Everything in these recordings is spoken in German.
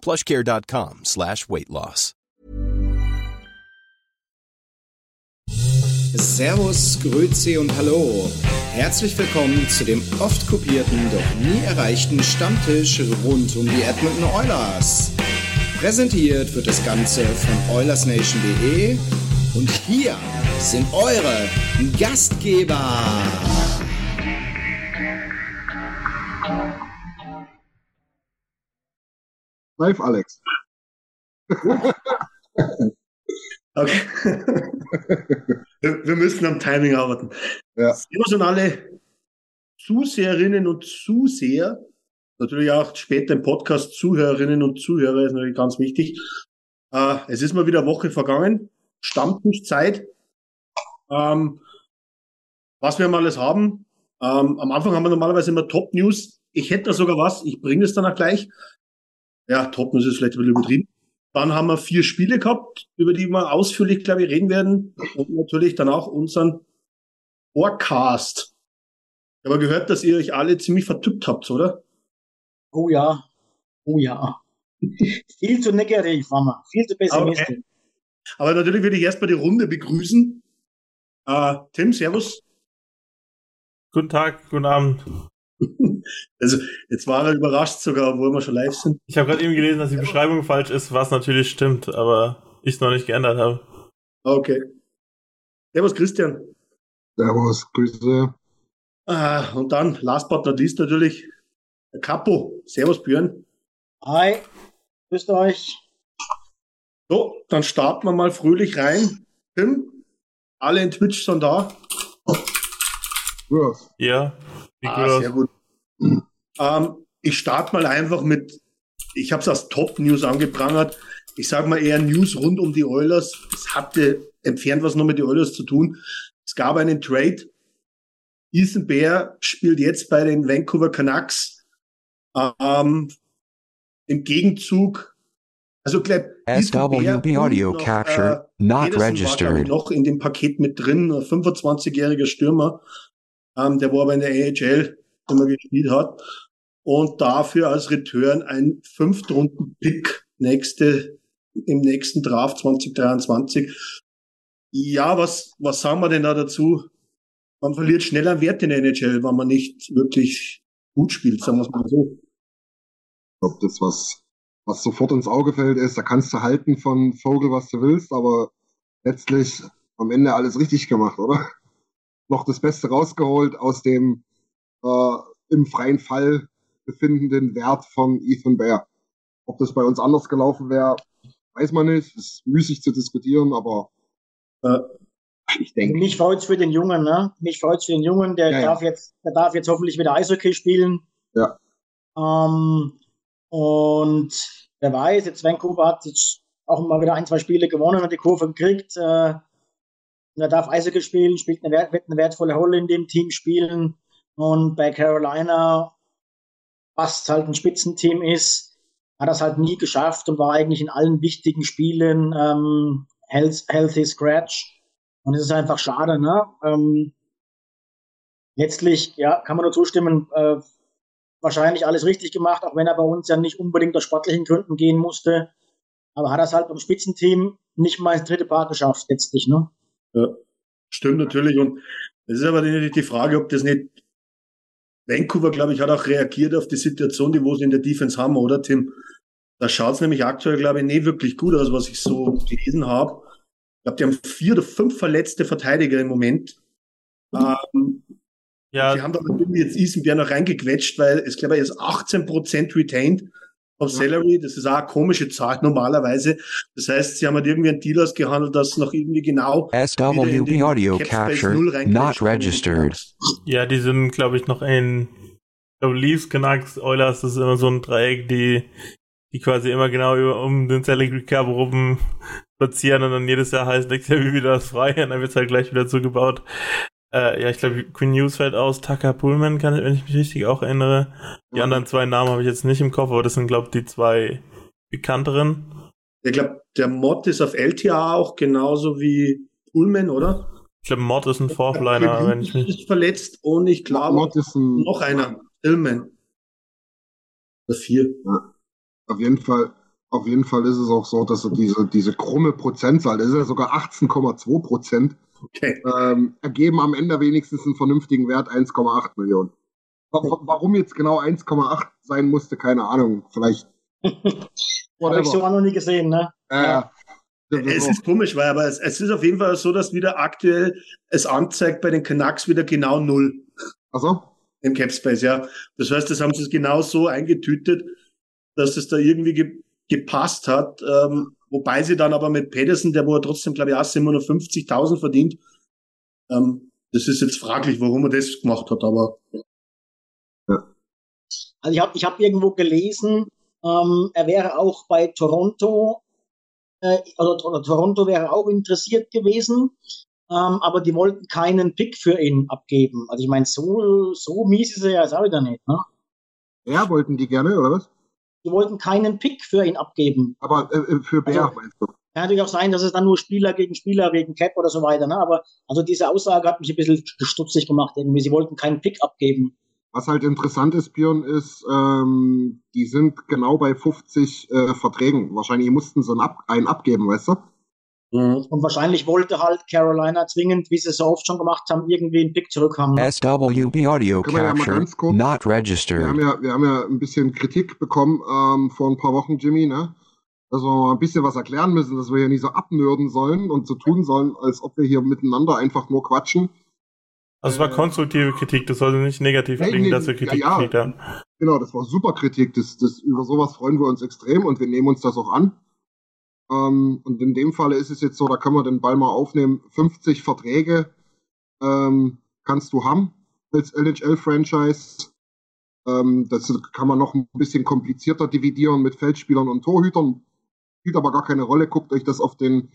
plushcare.com slash weight loss. Servus, Grüezi und Hallo. Herzlich willkommen zu dem oft kopierten, doch nie erreichten Stammtisch rund um die Edmonton Oilers. Präsentiert wird das Ganze von OilersNation.de und hier sind eure Gastgeber. Live, Alex. Okay. wir müssen am Timing arbeiten. Ja. Servus an alle Zuseherinnen und Zuseher. Natürlich auch später im Podcast Zuhörerinnen und Zuhörer ist natürlich ganz wichtig. Äh, es ist mal wieder eine Woche vergangen. Stammtischzeit. Ähm, was wir mal alles haben. Ähm, am Anfang haben wir normalerweise immer Top News. Ich hätte da sogar was. Ich bringe es dann auch gleich. Ja, Top News ist vielleicht ein bisschen übertrieben. Dann haben wir vier Spiele gehabt, über die wir ausführlich, glaube ich, reden werden. Und natürlich dann auch unseren Forecast. Ich habe gehört, dass ihr euch alle ziemlich vertippt habt, oder? Oh ja. Oh ja. viel zu negativ waren wir. Viel zu pessimistisch. Okay. Aber natürlich würde ich erstmal die Runde begrüßen. Äh, Tim, Servus. Guten Tag, guten Abend. Also, jetzt war er überrascht sogar, obwohl wir schon live sind. Ich habe gerade eben gelesen, dass die Beschreibung falsch ist, was natürlich stimmt, aber ich es noch nicht geändert habe. Okay. Servus, Christian. Servus, Grüße. Ah, und dann, last but not least natürlich, der Capo. Servus, Björn. Hi. Grüßt euch. So, dann starten wir mal fröhlich rein. Tim, alle in Twitch sind da. Ja, Ja, gut Ah, sehr gut. Ähm, ich starte mal einfach mit, ich habe es als Top-News angeprangert. Ich sage mal eher News rund um die Oilers. Es hatte entfernt was noch mit den Oilers zu tun. Es gab einen Trade. Ethan Bear spielt jetzt bei den Vancouver Canucks. Ähm, Im Gegenzug, also glaub, Ethan Bear SWB Audio noch, capture äh, not war, ich, noch in dem Paket mit drin, ein 25-jähriger Stürmer. Ähm, der war aber in der AHL, den man gespielt hat. Und dafür als Return ein Fünftrunden-Pick nächste, im nächsten Draft 2023. Ja, was, was sagen wir denn da dazu? Man verliert schnell an Wert in der NHL, wenn man nicht wirklich gut spielt, sagen wir es mal so. ich glaube, das, was, was sofort ins Auge fällt, ist, da kannst du halten von Vogel, was du willst, aber letztlich am Ende alles richtig gemacht, oder? Noch das Beste rausgeholt aus dem äh, im freien Fall befindenden Wert von Ethan Bear. Ob das bei uns anders gelaufen wäre, weiß man nicht. Ist müßig zu diskutieren, aber Äh, ich denke, Mich freut's für den Jungen, ne? Mich freut's für den Jungen, der Ja, ja. darf jetzt, der darf jetzt hoffentlich wieder Eishockey spielen. Ja. Ähm, und wer weiß, jetzt Vancouver hat jetzt auch mal wieder ein, zwei Spiele gewonnen und die Kurve gekriegt. Äh, und er darf Eishockey spielen, spielt eine, wird eine wertvolle Rolle in dem Team spielen. Und bei Carolina, was halt ein Spitzenteam ist, hat er es halt nie geschafft und war eigentlich in allen wichtigen Spielen ähm, health, healthy scratch. Und es ist einfach schade, ne? Ähm, letztlich, ja, kann man nur zustimmen, äh, wahrscheinlich alles richtig gemacht, auch wenn er bei uns ja nicht unbedingt aus sportlichen Gründen gehen musste. Aber hat er es halt beim Spitzenteam nicht mal ins dritte Paar geschafft, letztlich, ne? Ja, stimmt natürlich. Und es ist aber natürlich die Frage, ob das nicht Vancouver, glaube ich, hat auch reagiert auf die Situation, die wo sie in der Defense haben, oder Tim? Da schaut es nämlich aktuell, glaube ich, nicht wirklich gut aus, was ich so gelesen habe. Ich glaube, die haben vier oder fünf verletzte Verteidiger im Moment. Ähm, Ja, Sie haben da irgendwie jetzt Isenbär noch reingequetscht, weil es, glaube ich, ist 18% retained auf Salary. Das ist auch eine komische Zahl normalerweise. Das heißt, sie haben halt irgendwie einen Deal ausgehandelt, dass noch irgendwie genau SWB audio capture not registered. Ja, die sind, glaube ich, noch in, ich glaube, Leafs, Canucks, Oilers, das ist immer so ein Dreieck, die, die quasi immer genau über, um den Salary Cap rum spazieren und dann jedes Jahr heißt nächstes Jahr wieder das frei und dann wird's halt gleich wieder zugebaut. Äh, ja, ich glaube, Queen News fällt aus, Tucker Pullman, kann, wenn ich mich richtig auch erinnere. Die Ja. anderen zwei Namen habe ich jetzt nicht im Kopf, aber das sind, glaube ich, die zwei bekannteren. Ich glaube, der Mod ist auf LTA auch genauso wie Pullman, oder? Ich glaube, Mord ist ein Fourthliner, wenn ich mich. ist verletzt und ich glaube Mott ist ein, noch einer, Tillman. Oder vier. auf jeden Fall, auf jeden Fall ist es auch so, dass er diese, diese krumme Prozentzahl, das ist ja sogar 18,2 Prozent, Okay. ähm, ergeben am Ende wenigstens einen vernünftigen Wert 1,8 Millionen. Wa- wa- Warum jetzt genau 1,8 sein musste, keine Ahnung. Vielleicht. Habe ich so auch noch nie gesehen, ne? Äh, Ja. Es ist komisch, weil aber es, es ist auf jeden Fall so, dass wieder aktuell es anzeigt bei den Canucks wieder genau null also, im Capspace, ja. Das heißt, das haben sie es genau so eingetütet, dass es da irgendwie ge gepasst hat. Ähm, wobei sie dann aber mit Pedersen, der wo er trotzdem, glaube ich, auch 750.000 verdient, ähm, das ist jetzt fraglich, warum er das gemacht hat, aber Also ich habe ich hab irgendwo gelesen, ähm, er wäre auch bei Toronto, äh, oder, oder Toronto wäre auch interessiert gewesen, ähm, aber die wollten keinen Pick für ihn abgeben. Also ich meine, so, so mies ist er ja jetzt auch wieder nicht. Ne? ja, wollten die gerne, oder was? Die wollten keinen Pick für ihn abgeben. Aber äh, äh, für Bär, Also- meinst du? Kann natürlich auch sein, dass es dann nur Spieler gegen Spieler wegen Cap oder so weiter. Ne? Aber also diese Aussage hat mich ein bisschen stutzig gemacht irgendwie. Sie wollten keinen Pick abgeben. Was halt interessant ist, Björn, ist, ähm, die sind genau bei 50 äh, Verträgen. Wahrscheinlich mussten sie einen, ab einen abgeben, weißt du? Und wahrscheinlich wollte halt Carolina zwingend, wie sie es so oft schon gemacht haben, irgendwie einen Pick zurückhaben. SWB audio ja capture kurz- not Wir haben registered. ja, wir haben ja ein bisschen Kritik bekommen ähm, vor ein paar Wochen, Jimmy, ne? Dass wir mal ein bisschen was erklären müssen, dass wir hier nicht so abnörden sollen und so tun sollen, als ob wir hier miteinander einfach nur quatschen. Also es war konstruktive Kritik, das sollte nicht negativ klingen, nee, dass wir ja, Kritik ja. gekriegt haben. Genau, das war super Kritik. Das, das, über sowas freuen wir uns extrem und wir nehmen uns das auch an. Ähm, und in dem Falle ist es jetzt so, da können wir den Ball mal aufnehmen. 50 Verträge ähm, kannst du haben als NHL-Franchise. Ähm, das kann man noch ein bisschen komplizierter dividieren mit Feldspielern und Torhütern. Spielt aber gar keine Rolle. Guckt euch das auf den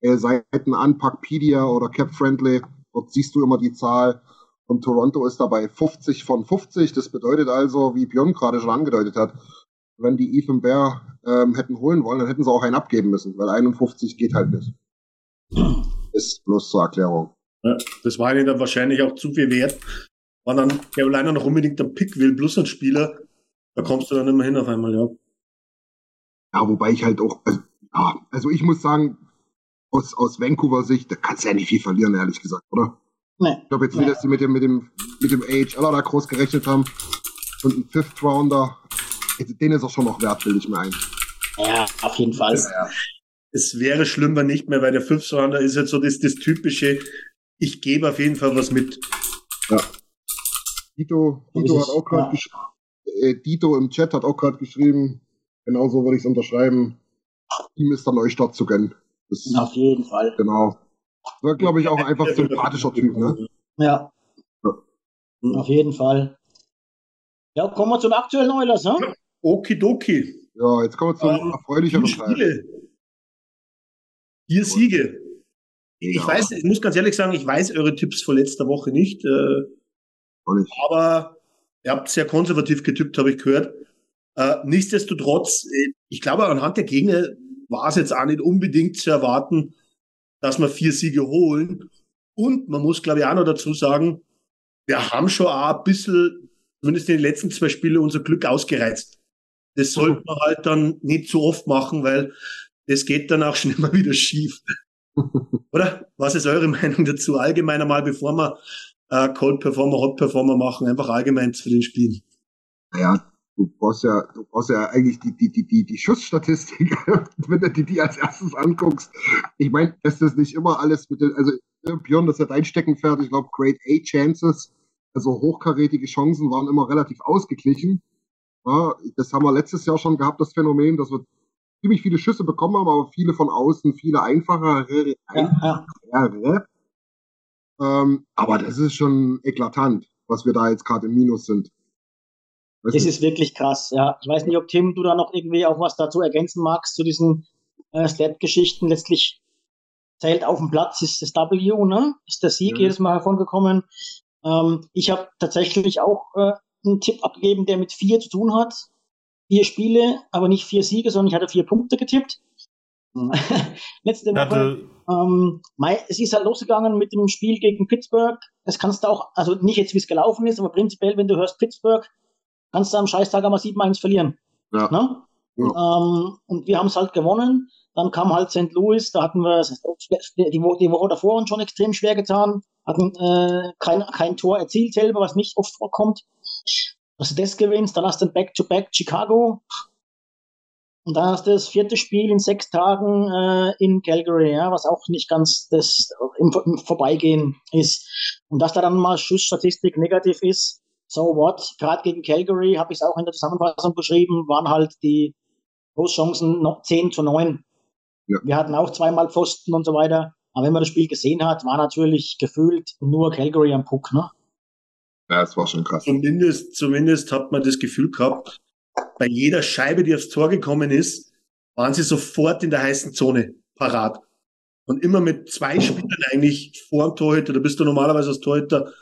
äh, Seiten an, Packpedia oder CapFriendly. Dort siehst du immer die Zahl. Und Toronto ist dabei 50 von 50. Das bedeutet also, wie Björn gerade schon angedeutet hat, wenn die Ethan Bear ähm, hätten holen wollen, dann hätten sie auch einen abgeben müssen, weil 51 geht halt nicht. Ist bloß zur Erklärung. Ja, das war ihnen dann wahrscheinlich auch zu viel wert. Wenn dann Carolina noch unbedingt einen Pick will, plus ein Spieler, da kommst du dann immer hin auf einmal, ja. Ja, wobei ich halt auch, also, ja, also ich muss sagen, aus, aus Vancouver Sicht, da kannst du ja nicht viel verlieren, ehrlich gesagt, oder? Nee. Ich glaube jetzt nicht, dass die mit dem, mit dem, mit dem AHL da groß gerechnet haben. Und ein Fifth Rounder, den ist auch schon noch wert, will ich mir ein. Ja, auf jeden Fall. Es wäre schlimm, wenn nicht mehr, weil der Fifth Rounder ist jetzt so das, das typische, ich gebe auf jeden Fall was mit. Dito, So Dito ist hat auch gerade ja. geschrieben, äh, Dito im Chat hat auch gerade geschrieben, genauso würde ich es unterschreiben, ihm ist der Neustart zu gönnen. Das, Auf jeden Fall. Genau. War, glaube ich, auch einfach sympathischer Typ, ne? Ja. Ja. Auf jeden Fall. Ja, kommen wir zum aktuellen Oilers, ne? Okidoki. Ja, jetzt kommen wir zum Ähm, erfreulicheren. Spiele. Vier Siege. Ich Ja, weiß, ich muss ganz ehrlich sagen, ich weiß eure Tipps von letzter Woche nicht, äh, nicht. aber ihr habt sehr konservativ getippt, habe ich gehört. Äh, nichtsdestotrotz, äh, ich glaube, anhand der Gegner war es jetzt auch nicht unbedingt zu erwarten, dass wir vier Siege holen. Und man muss, glaube ich, auch noch dazu sagen, wir haben schon auch ein bisschen, zumindest in den letzten zwei Spielen, unser Glück ausgereizt. Das sollte man halt dann nicht zu oft machen, weil das geht dann auch schon immer wieder schief. Oder? Was ist eure Meinung dazu? Allgemein einmal, bevor wir äh, Cold Performer, Hot Performer machen, einfach allgemein zu den Spielen. Naja, du brauchst ja, du brauchst ja eigentlich die, die, die, die, die Schussstatistik, wenn du dir die als erstes anguckst. Ich meine, dass das nicht immer alles mit den, also Björn, das ist ja dein Steckenpferd, ich glaube, Grade A Chances, also hochkarätige Chancen waren immer relativ ausgeglichen. Ja, das haben wir letztes Jahr schon gehabt, das Phänomen, dass wir ziemlich viele Schüsse bekommen haben, aber viele von außen, viele einfachere. Ja, einfachere. Ähm, aber das ist schon eklatant, was wir da jetzt gerade im Minus sind. Weiß Das nicht. ist wirklich krass, ja. Ich weiß nicht, ob Tim, du da noch irgendwie auch was dazu ergänzen magst zu diesen äh, Stat-Geschichten. Letztlich zählt auf dem Platz ist das W, ne? Ist der Sieg Mhm. jedes Mal hervorgekommen. Ähm, ich habe tatsächlich auch äh, einen Tipp abgegeben, der mit vier zu tun hat. Vier Spiele, aber nicht vier Siege, sondern ich hatte vier Punkte getippt. Mhm. Letzte Woche. Ähm, es ist halt losgegangen mit dem Spiel gegen Pittsburgh. Das kannst du auch, also nicht jetzt, wie es gelaufen ist, aber prinzipiell, wenn du hörst Pittsburgh, kannst du am Scheißtag einmal 7-1 verlieren. Ja. Ne? Ähm, und wir haben es halt gewonnen. Dann kam halt St. Louis, da hatten wir die, Wo- die Woche davor uns schon extrem schwer getan, hatten äh, kein, kein Tor erzielt selber, was nicht oft vorkommt. Dass du das gewinnst, dann hast du ein Back-to-Back Chicago. Und dann hast du das vierte Spiel in sechs Tagen äh, in Calgary, ja, was auch nicht ganz das im, im Vorbeigehen ist. Und dass da dann mal Schussstatistik negativ ist, so what? Gerade gegen Calgary habe ich es auch in der Zusammenfassung beschrieben, waren halt die Großchancen noch 10 zu 9. Ja. Wir hatten auch zweimal Pfosten und so weiter. Aber wenn man das Spiel gesehen hat, war natürlich gefühlt nur Calgary am Puck, ne? Ja, das war schon krass. Zumindest, zumindest hat man das Gefühl gehabt, bei jeder Scheibe, die aufs Tor gekommen ist, waren sie sofort in der heißen Zone parat. Und immer mit zwei Spielern eigentlich vor dem Torhüter. Da bist du normalerweise als Torhüter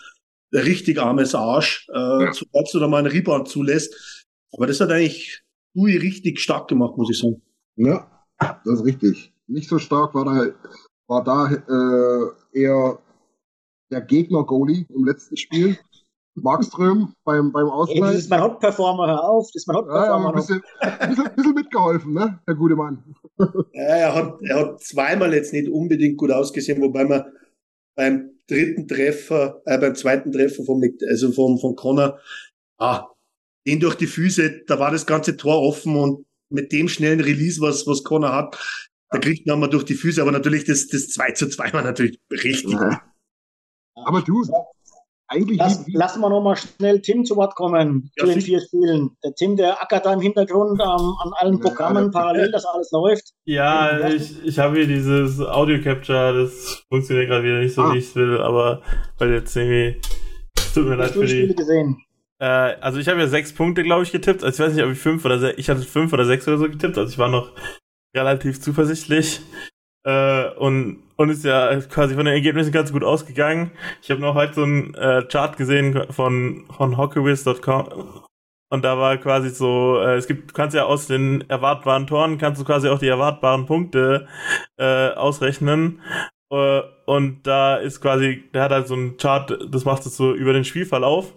ein richtig armes Arsch, äh, Ja. sobald du da mal einen Rebound zulässt. Aber das hat eigentlich Dewey richtig stark gemacht, muss ich sagen. Ja, das ist richtig. Nicht so stark war da, war da äh, eher der Gegner-Goalie im letzten Spiel. Markström beim, beim Ey, das Ausgleich. ist mein Hot-Performer, hör auf, das ist mein Ja, ja, Hot-Performer. ein bisschen, ein bisschen, bisschen mitgeholfen, ne? Der gute Mann. Ja, er hat, er hat zweimal jetzt nicht unbedingt gut ausgesehen, wobei man beim dritten Treffer, äh, beim zweiten Treffer vom, also vom, von Connor, ah, den durch die Füße, da war das ganze Tor offen und mit dem schnellen Release, was, was Connor hat, da kriegt man mal durch die Füße, aber natürlich das, das 2 zu 2 war natürlich richtig. Ja. Aber du, eigentlich Lass, lassen wir nochmal schnell Tim zu Wort kommen Ja, zu den vier Spielen. Der Tim, der ackert da im Hintergrund ähm, an allen Programmen parallel, dass alles läuft. ja, ich, ich habe hier dieses Audio Capture, das funktioniert gerade wieder nicht so, Ah. wie ich es will, aber weil jetzt irgendwie, es tut mir leid für die Spiele gesehen? Äh, also ich habe ja sechs Punkte, glaube ich, getippt. Also ich weiß nicht, ob ich fünf oder sechs, ich hatte fünf oder sechs oder so getippt, also ich war noch relativ zuversichtlich. Äh, und, und ist ja quasi von den Ergebnissen ganz gut ausgegangen. Ich habe noch heute so einen äh, Chart gesehen von, von hockeywiz.com und da war quasi so, äh, es gibt, du kannst ja aus den erwartbaren Toren, kannst du quasi auch die erwartbaren Punkte äh, ausrechnen. Äh, und da ist quasi, der hat halt so einen Chart, das macht es so über den Spielverlauf.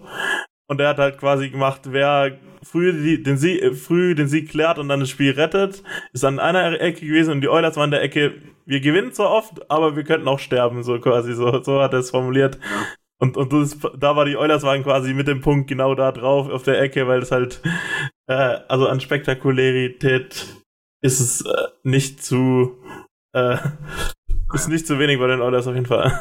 Und der hat halt quasi gemacht, wer früh, die, den, Sieg, äh, früh den Sieg klärt und dann das Spiel rettet, ist an einer Ecke gewesen und die Oilers waren in der Ecke, wir gewinnen zwar oft, aber wir könnten auch sterben, so quasi, so, so hat er es formuliert. Und, und das, da war die Oilers waren quasi mit dem Punkt genau da drauf auf der Ecke, weil es halt, äh, also an Spektakularität ist es äh, nicht zu, äh, ist nicht zu wenig bei den Oilers auf jeden Fall.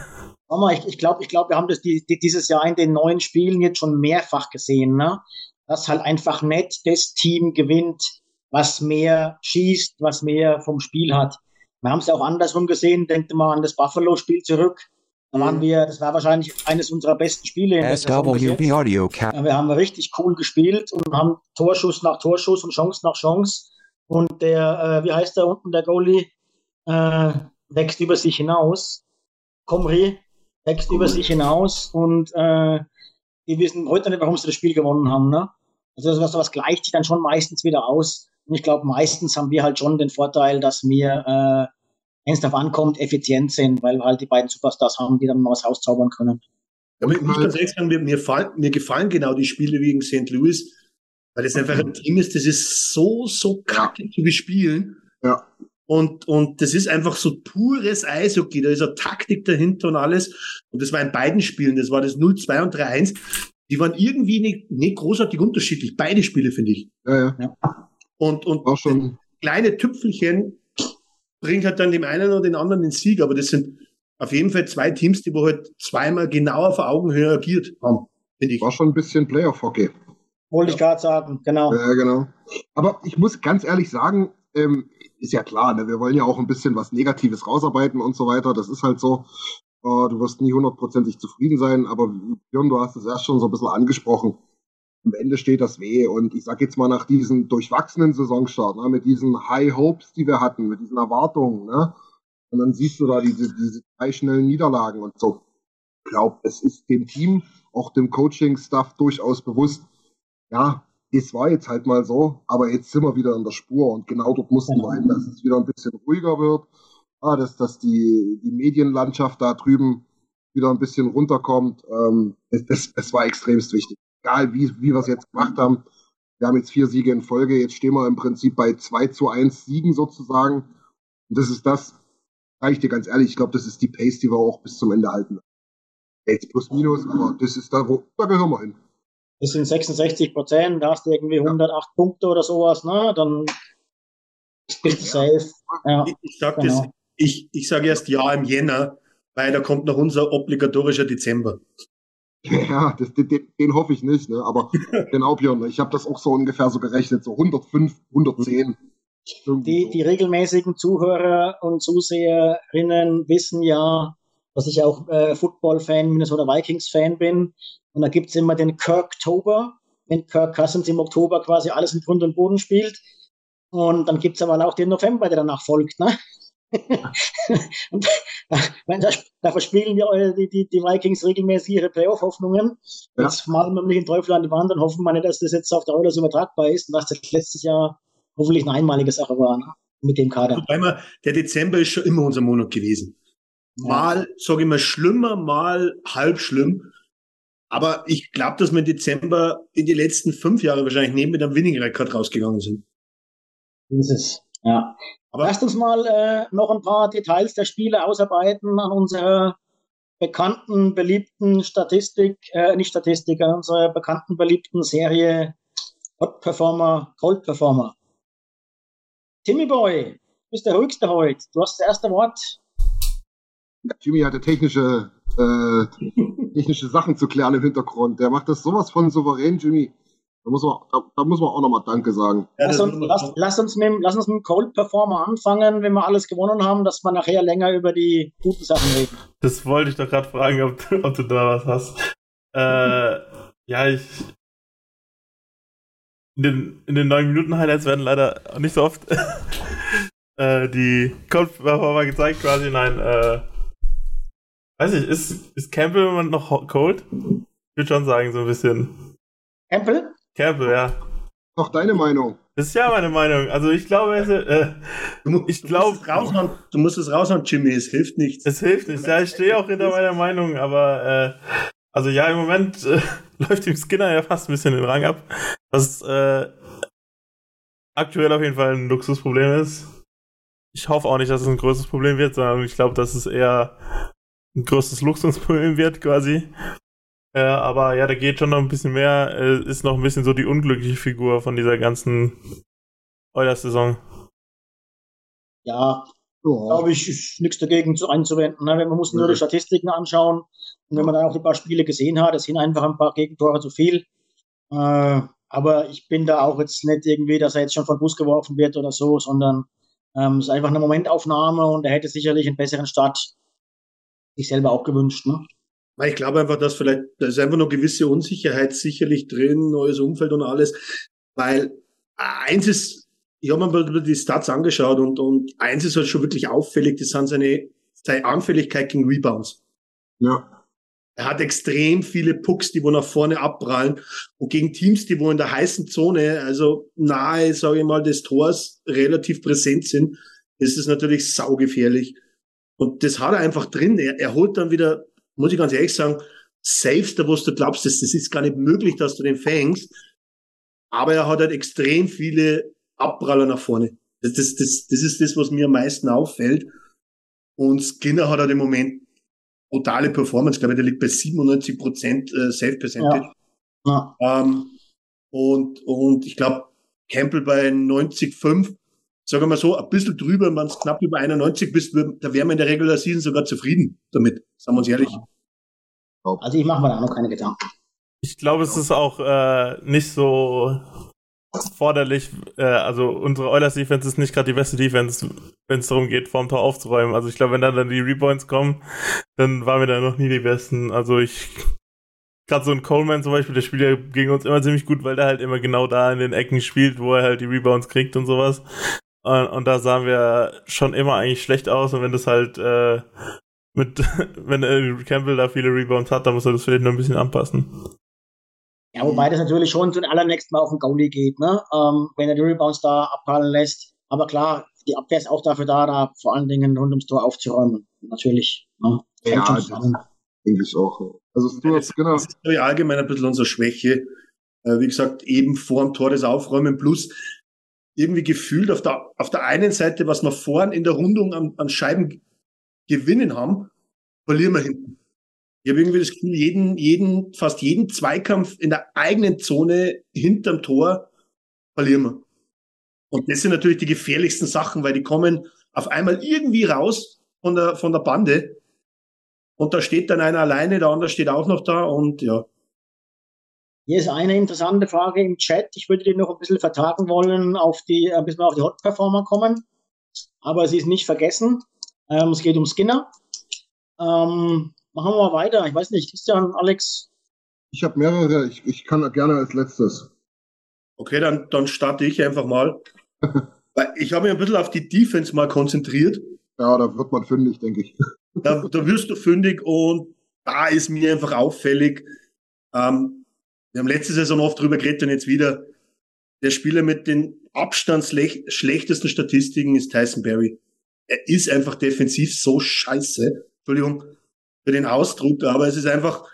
Mama, ich, ich glaube, ich glaub, wir haben das die, die, dieses Jahr in den neuen Spielen jetzt schon mehrfach gesehen, ne? Dass halt einfach nicht das Team gewinnt, was mehr schießt, was mehr vom Spiel hat. Wir haben es ja auch andersrum gesehen, denkt mal an das Buffalo-Spiel zurück. Da waren wir, das war wahrscheinlich eines unserer besten Spiele. in. SWB Audio. Ja, Wir haben richtig cool gespielt und haben Torschuss nach Torschuss und Chance nach Chance. Und der, äh, wie heißt der unten, der Goalie, äh, wächst über sich hinaus. Comrie wächst über sich hinaus und äh, die wissen heute nicht, warum sie das Spiel gewonnen haben. Ne? Also sowas, sowas gleicht sich dann schon meistens wieder aus. Und ich glaube, meistens haben wir halt schon den Vorteil, dass wir, äh, wenn es darauf ankommt, effizient sind, weil wir halt die beiden Superstars haben, die dann mal was rauszaubern können. Aber ich muss ganz ehrlich sagen, mir, mir, fallen, mir gefallen genau die Spiele wegen St. Louis, weil das einfach ein Team ist, das ist so, so kacke zu bespielen. Ja. Und, und das ist einfach so pures Eishockey. Da ist eine Taktik dahinter und alles. Und das war in beiden Spielen. Das war das 0-2 und 3-1. Die waren irgendwie nicht, nicht großartig unterschiedlich. Beide Spiele, finde ich. Ja, ja. Und, und War schon, kleine Tüpfelchen bringt halt dann dem einen oder den anderen den Sieg. Aber das sind auf jeden Fall zwei Teams, die wo halt zweimal genauer vor Augenhöhe agiert haben, finde ich. war schon ein bisschen Playoff-Hockey. Wollte ich gerade sagen, genau. Ja, genau. Aber ich muss ganz ehrlich sagen, ähm, ist ja klar, ne, wir wollen ja auch ein bisschen was Negatives rausarbeiten und so weiter. Das ist halt so. Äh, du wirst nie hundertprozentig zufrieden sein, aber Björn, du hast es erst schon so ein bisschen angesprochen. Am Ende steht das weh. Und ich sag jetzt mal nach diesem durchwachsenen Saisonstart, ne, mit diesen High Hopes, die wir hatten, mit diesen Erwartungen, ne? Und dann siehst du da diese, diese drei schnellen Niederlagen und so. Ich glaube, es ist dem Team, auch dem Coaching-Staff durchaus bewusst, ja, es war jetzt halt mal so, aber jetzt sind wir wieder in der Spur und genau dort mussten wir hin, dass es wieder ein bisschen ruhiger wird, ah, dass, dass die, die Medienlandschaft da drüben wieder ein bisschen runterkommt. Ähm, es, das, das war extremst wichtig. Egal wie, wie wir es jetzt gemacht haben. Wir haben jetzt vier Siege in Folge, jetzt stehen wir im Prinzip bei 2 zu 1 Siegen sozusagen. Und das ist das, sage ich dir ganz ehrlich, ich glaube, das ist die Pace, die wir auch bis zum Ende halten. Jetzt plus minus, aber das ist da, wo, da gehören wir hin. Das sind 66 Prozent, da hast du irgendwie 108 Punkte oder sowas, ne? Dann bist du safe. Ja, Ich, ich sag genau. das, ich, ich sage erst ja im Jänner, weil da kommt noch unser obligatorischer Dezember. Ja, das, den, den, hoffe ich nicht, ne? aber genau, Björn, ich habe das auch so ungefähr so gerechnet, so 105, 110. Irgendwie Die, so. die regelmäßigen Zuhörer und Zuseherinnen wissen ja, dass ich auch äh, Football-Fan, Minnesota Vikings-Fan bin. Und da gibt's immer den Kirktober, wenn Kirk Cousins im Oktober quasi alles in Grund und Boden spielt. Und dann gibt's aber auch den November, der danach folgt. Ne? und wenn da, da verspielen die, die, die, Vikings regelmäßig ihre Playoff-Hoffnungen. Ja. Jetzt malen wir nicht den Teufel an die Wand und hoffen wir nicht, dass das jetzt auf der Oilers übertragbar ist und dass das letztes Jahr hoffentlich eine einmalige Sache war ne? mit dem Kader. Wobei der Dezember ist schon immer unser Monat gewesen. Mal, sage ich mal, schlimmer, mal halb schlimm. Aber ich glaube, dass wir im Dezember in die letzten fünf Jahre wahrscheinlich neben mit einem Winning-Rekord rausgegangen sind. Dieses, ja. Aber Lasst uns mal äh, noch ein paar Details der Spiele ausarbeiten an unserer bekannten, beliebten Statistik, äh, nicht Statistik, an unserer bekannten, beliebten Serie Hot Performer, Cold Performer. Timmy Boy, du bist der Ruhigste heute. Du hast das erste Wort. Jimmy hatte technische, äh, technische Sachen zu klären im Hintergrund. Der macht das sowas von souverän, Jimmy. Da muss man, da, da muss man auch nochmal Danke sagen. ja, Lass uns, lass, lass, uns mit, dem- lass uns mit dem Cold Performer anfangen, wenn wir alles gewonnen haben, dass wir nachher länger über die guten Sachen reden. Das wollte ich doch gerade fragen, ob, du- ob du da was hast. Äh, ja, ich. In den, in den 9-Minuten-Highlights werden leider nicht so oft äh, die Cold-Performer gezeigt, quasi. Nein, äh. Weiß ich, ist, ist Campbell noch cold? Ich würde schon sagen, so ein bisschen. Campbell? Campbell, ja. Noch deine Meinung. Das ist ja meine Meinung. Also ich glaube, es, äh, Du, Ich du glaub- musst es raushauen, du musst es raushauen, Jimmy, es hilft nichts. Es hilft nicht. Ja, ich stehe auch hinter meiner Meinung, aber äh, also ja, im Moment äh, läuft dem Skinner ja fast ein bisschen den Rang ab, was äh, aktuell auf jeden Fall ein Luxusproblem ist. Ich hoffe auch nicht, dass es ein größeres Problem wird, sondern ich glaube, dass es eher ein größtes Luxusproblem wird quasi. Äh, aber ja, da geht schon noch ein bisschen mehr. Äh, ist noch ein bisschen so die unglückliche Figur von dieser ganzen Oilers-Saison. Ja, Ja. glaube ich, ist nichts dagegen zu einzuwenden. Ne? Man muss nur Mhm. die Statistiken anschauen. Und wenn man dann auch ein paar Spiele gesehen hat, es sind einfach ein paar Gegentore zu viel. Äh, aber ich bin da auch jetzt nicht irgendwie, dass er jetzt schon von Bus geworfen wird oder so, sondern ähm, es ist einfach eine Momentaufnahme und er hätte sicherlich einen besseren Start sich selber auch gewünscht. Ne? Weil Ich glaube einfach, dass vielleicht, da ist einfach noch gewisse Unsicherheit sicherlich drin, neues Umfeld und alles. Weil äh, eins ist, ich habe mir die Stats angeschaut und, und eins ist halt schon wirklich auffällig, das sind seine, seine Anfälligkeit gegen Rebounds. Ja. Er hat extrem viele Pucks, die wo nach vorne abprallen und gegen Teams, die wo in der heißen Zone, also nahe, sage ich mal, des Tors relativ präsent sind, ist es natürlich saugefährlich. Und das hat er einfach drin. Er, er holt dann wieder, muss ich ganz ehrlich sagen, Saves, da wo du glaubst, das, das ist gar nicht möglich, dass du den fängst. Aber er hat halt extrem viele Abpraller nach vorne. Das, das, das, das ist das, was mir am meisten auffällt. Und Skinner hat halt im Moment brutale Performance, glaube ich, der liegt bei 97 Prozent äh, Save Percentage. Ja. Ähm, und, und ich glaube, Campbell bei 90,5, sagen wir mal so, ein bisschen drüber, wenn es knapp über 91 bist, da wären wir in der Regular Season sogar zufrieden damit, sagen wir uns ehrlich. Also ich mache mir da noch keine Gedanken. Ich glaube, es ist auch äh, nicht so forderlich, äh, also unsere Oilers Defense ist nicht gerade die beste Defense, wenn es darum geht, vorm Tor aufzuräumen. Also ich glaube, wenn dann, dann die Rebounds kommen, dann waren wir da noch nie die Besten. Also ich gerade so ein Coleman zum Beispiel, der spielt ja gegen uns immer ziemlich gut, weil der halt immer genau da in den Ecken spielt, wo er halt die Rebounds kriegt und sowas. Und, und da sahen wir schon immer eigentlich schlecht aus und wenn das halt äh, mit, wenn äh, Campbell da viele Rebounds hat, dann muss er das vielleicht noch ein bisschen anpassen. Ja, wobei das natürlich schon zum allernächsten Mal auf den Goalie geht, ne? Ähm, wenn er die Rebounds da abprallen lässt. Aber klar, die Abwehr ist auch dafür da, da vor allen Dingen rund ums Tor aufzuräumen. Natürlich. Ne? Ja, denke ich auch. Also Stuart Skinner. Das ist allgemein ein bisschen unsere Schwäche. Äh, wie gesagt, eben vor dem Tor das Aufräumen plus irgendwie gefühlt auf der, auf der einen Seite, was wir vorn in der Rundung an, an Scheiben gewinnen haben, verlieren wir hinten. Ich habe irgendwie das Gefühl, jeden, jeden, fast jeden Zweikampf in der eigenen Zone hinterm Tor verlieren wir. Und das sind natürlich die gefährlichsten Sachen, weil die kommen auf einmal irgendwie raus von der, von der Bande. Und da steht dann einer alleine, der andere steht auch noch da und ja. Hier ist eine interessante Frage im Chat. Ich würde die noch ein bisschen vertagen wollen, auf die, bis wir auf die Hot Performer kommen. Aber sie ist nicht vergessen. Ähm, es geht um Skinner. Ähm, machen wir mal weiter. Ich weiß nicht, Christian, Alex. Ich habe mehrere. Ich, ich kann gerne als letztes. Okay, dann, dann starte ich einfach mal. ich habe mich ein bisschen auf die Defense mal konzentriert. Ja, da wird man fündig, denke ich. Da, da wirst du fündig und da ist mir einfach auffällig. Ähm, wir haben letzte Saison oft drüber geredet und jetzt wieder. Der Spieler mit den abstandsschlechtesten Statistiken ist Tyson Berry. Er ist einfach defensiv so scheiße. Entschuldigung für den Ausdruck, aber es ist einfach,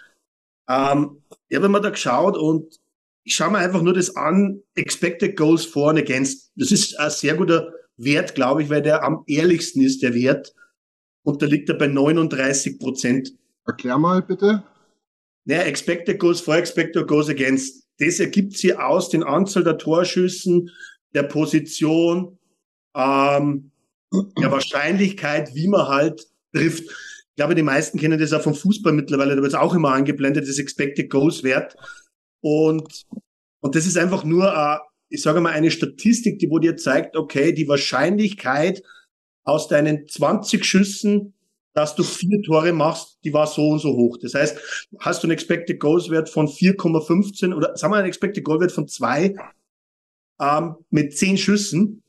ähm, ja, wenn man da geschaut und ich schaue mir einfach nur das an, Expected Goals for and against. Das ist ein sehr guter Wert, glaube ich, weil der am ehrlichsten ist, der Wert. Und da liegt er bei 39 Prozent. Erklär mal bitte. Naja, Expected Goals for, Expected Goals against. Das ergibt sie aus den Anzahl der Torschüssen, der Position, ähm, der Wahrscheinlichkeit, wie man halt trifft. Ich glaube, die meisten kennen das auch vom Fußball mittlerweile, da wird es auch immer angeblendet, das Expected Goals Wert. Und, und das ist einfach nur, äh, ich sage mal, eine Statistik, die wo dir zeigt, okay, die Wahrscheinlichkeit aus deinen 20 Schüssen, dass du vier Tore machst, die war so und so hoch. Das heißt, hast du einen Expected Goals Wert von 4,15 oder sagen wir einen Expected Goal Wert von zwei ähm, mit zehn Schüssen,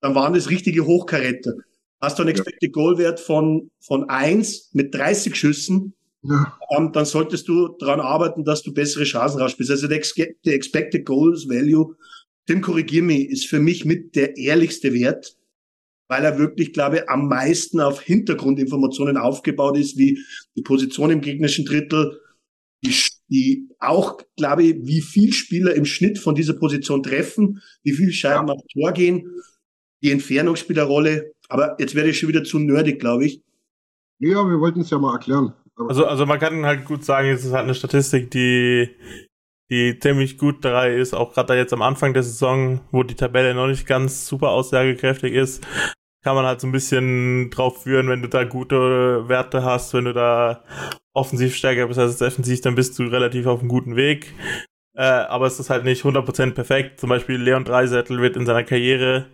dann waren das richtige Hochkaräter. Hast du einen Expected Goal Wert von, von eins mit 30 Schüssen, ja. ähm, dann solltest du daran arbeiten, dass du bessere Chancen rausspielst. Also der, der Expected Goals Value, Tim, korrigier mich, ist für mich mit der ehrlichste Wert, weil er wirklich, glaube ich, am meisten auf Hintergrundinformationen aufgebaut ist, wie die Position im gegnerischen Drittel, die, die auch, glaube ich, wie viel Spieler im Schnitt von dieser Position treffen, wie viel Scheiben ja. auf Tor gehen, die Entfernung spielt eine Rolle. Aber jetzt werde ich schon wieder zu nerdig, glaube ich. Ja, wir wollten es ja mal erklären. Also, also man kann halt gut sagen, es ist halt eine Statistik, die, die ziemlich gut dabei ist, auch gerade jetzt am Anfang der Saison, wo die Tabelle noch nicht ganz super aussagekräftig ist, kann man halt so ein bisschen drauf führen, wenn du da gute Werte hast, wenn du da offensiv stärker bist als defensiv, dann bist du relativ auf einem guten Weg. Äh, aber es ist halt nicht 100% perfekt. Zum Beispiel Leon Dreisettel wird in seiner Karriere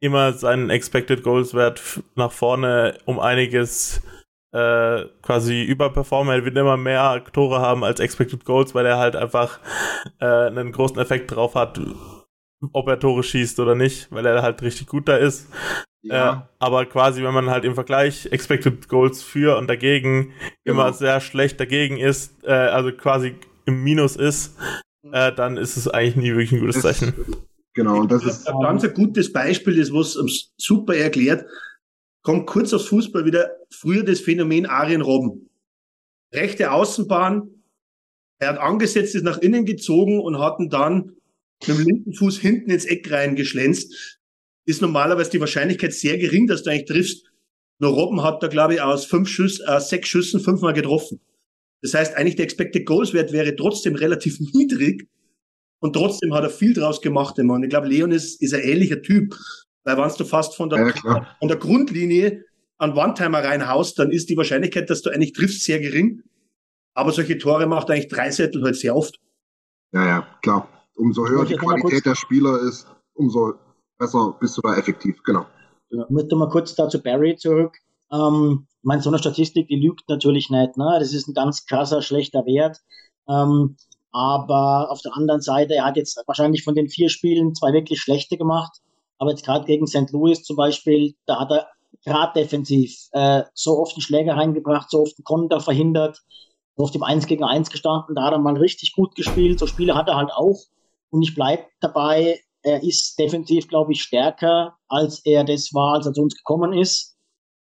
immer seinen Expected Goals Wert nach vorne um einiges äh, quasi überperformen. Er wird immer mehr Tore haben als Expected Goals, weil er halt einfach äh, einen großen Effekt drauf hat, ob er Tore schießt oder nicht, weil er halt richtig gut da ist. Ja. Äh, aber quasi, wenn man halt im Vergleich Expected Goals für und dagegen genau. immer sehr schlecht dagegen ist, äh, also quasi im Minus ist, äh, dann ist es eigentlich nie wirklich ein gutes Zeichen. Genau, und das ist ein ganz ein gutes Beispiel, das was super erklärt kommt kurz aufs Fußball wieder früher das Phänomen Arjen Robben. Rechte Außenbahn, er hat angesetzt, ist nach innen gezogen und hat ihn dann mit dem linken Fuß hinten ins Eck reingeschlänzt. Ist normalerweise die Wahrscheinlichkeit sehr gering, dass du eigentlich triffst. Nur Robben hat da, glaube ich, aus fünf Schüssen, äh, sechs Schüssen fünfmal getroffen. Das heißt, eigentlich der Expected Goals Wert wäre trotzdem relativ niedrig und trotzdem hat er viel draus gemacht, der Mann. Ich glaube, Leon ist, ist ein ähnlicher Typ. Weil wenn du fast von der, Ja, von der Grundlinie an One-Timer reinhaust, dann ist die Wahrscheinlichkeit, dass du eigentlich triffst, sehr gering. Aber solche Tore macht eigentlich Dreisettel halt sehr oft. Ja, ja, klar. Umso höher die Qualität der Spieler ist, umso besser bist du da effektiv. Genau. Ich möchte mal kurz da zu Barry zurück. Ähm, ich meine, so eine Statistik, die lügt natürlich nicht. Ne? Das ist ein ganz krasser, schlechter Wert. Ähm, aber auf der anderen Seite, er hat jetzt wahrscheinlich von den vier Spielen zwei wirklich schlechte gemacht. Aber jetzt gerade gegen St. Louis zum Beispiel, da hat er gerade defensiv äh, so oft einen Schläger reingebracht, so oft einen Konter verhindert, so oft im 1 gegen 1 gestanden. Da hat er mal richtig gut gespielt. So Spiele hat er halt auch. Und ich bleib dabei, er ist defensiv, glaube ich, stärker, als er das war, als er zu uns gekommen ist.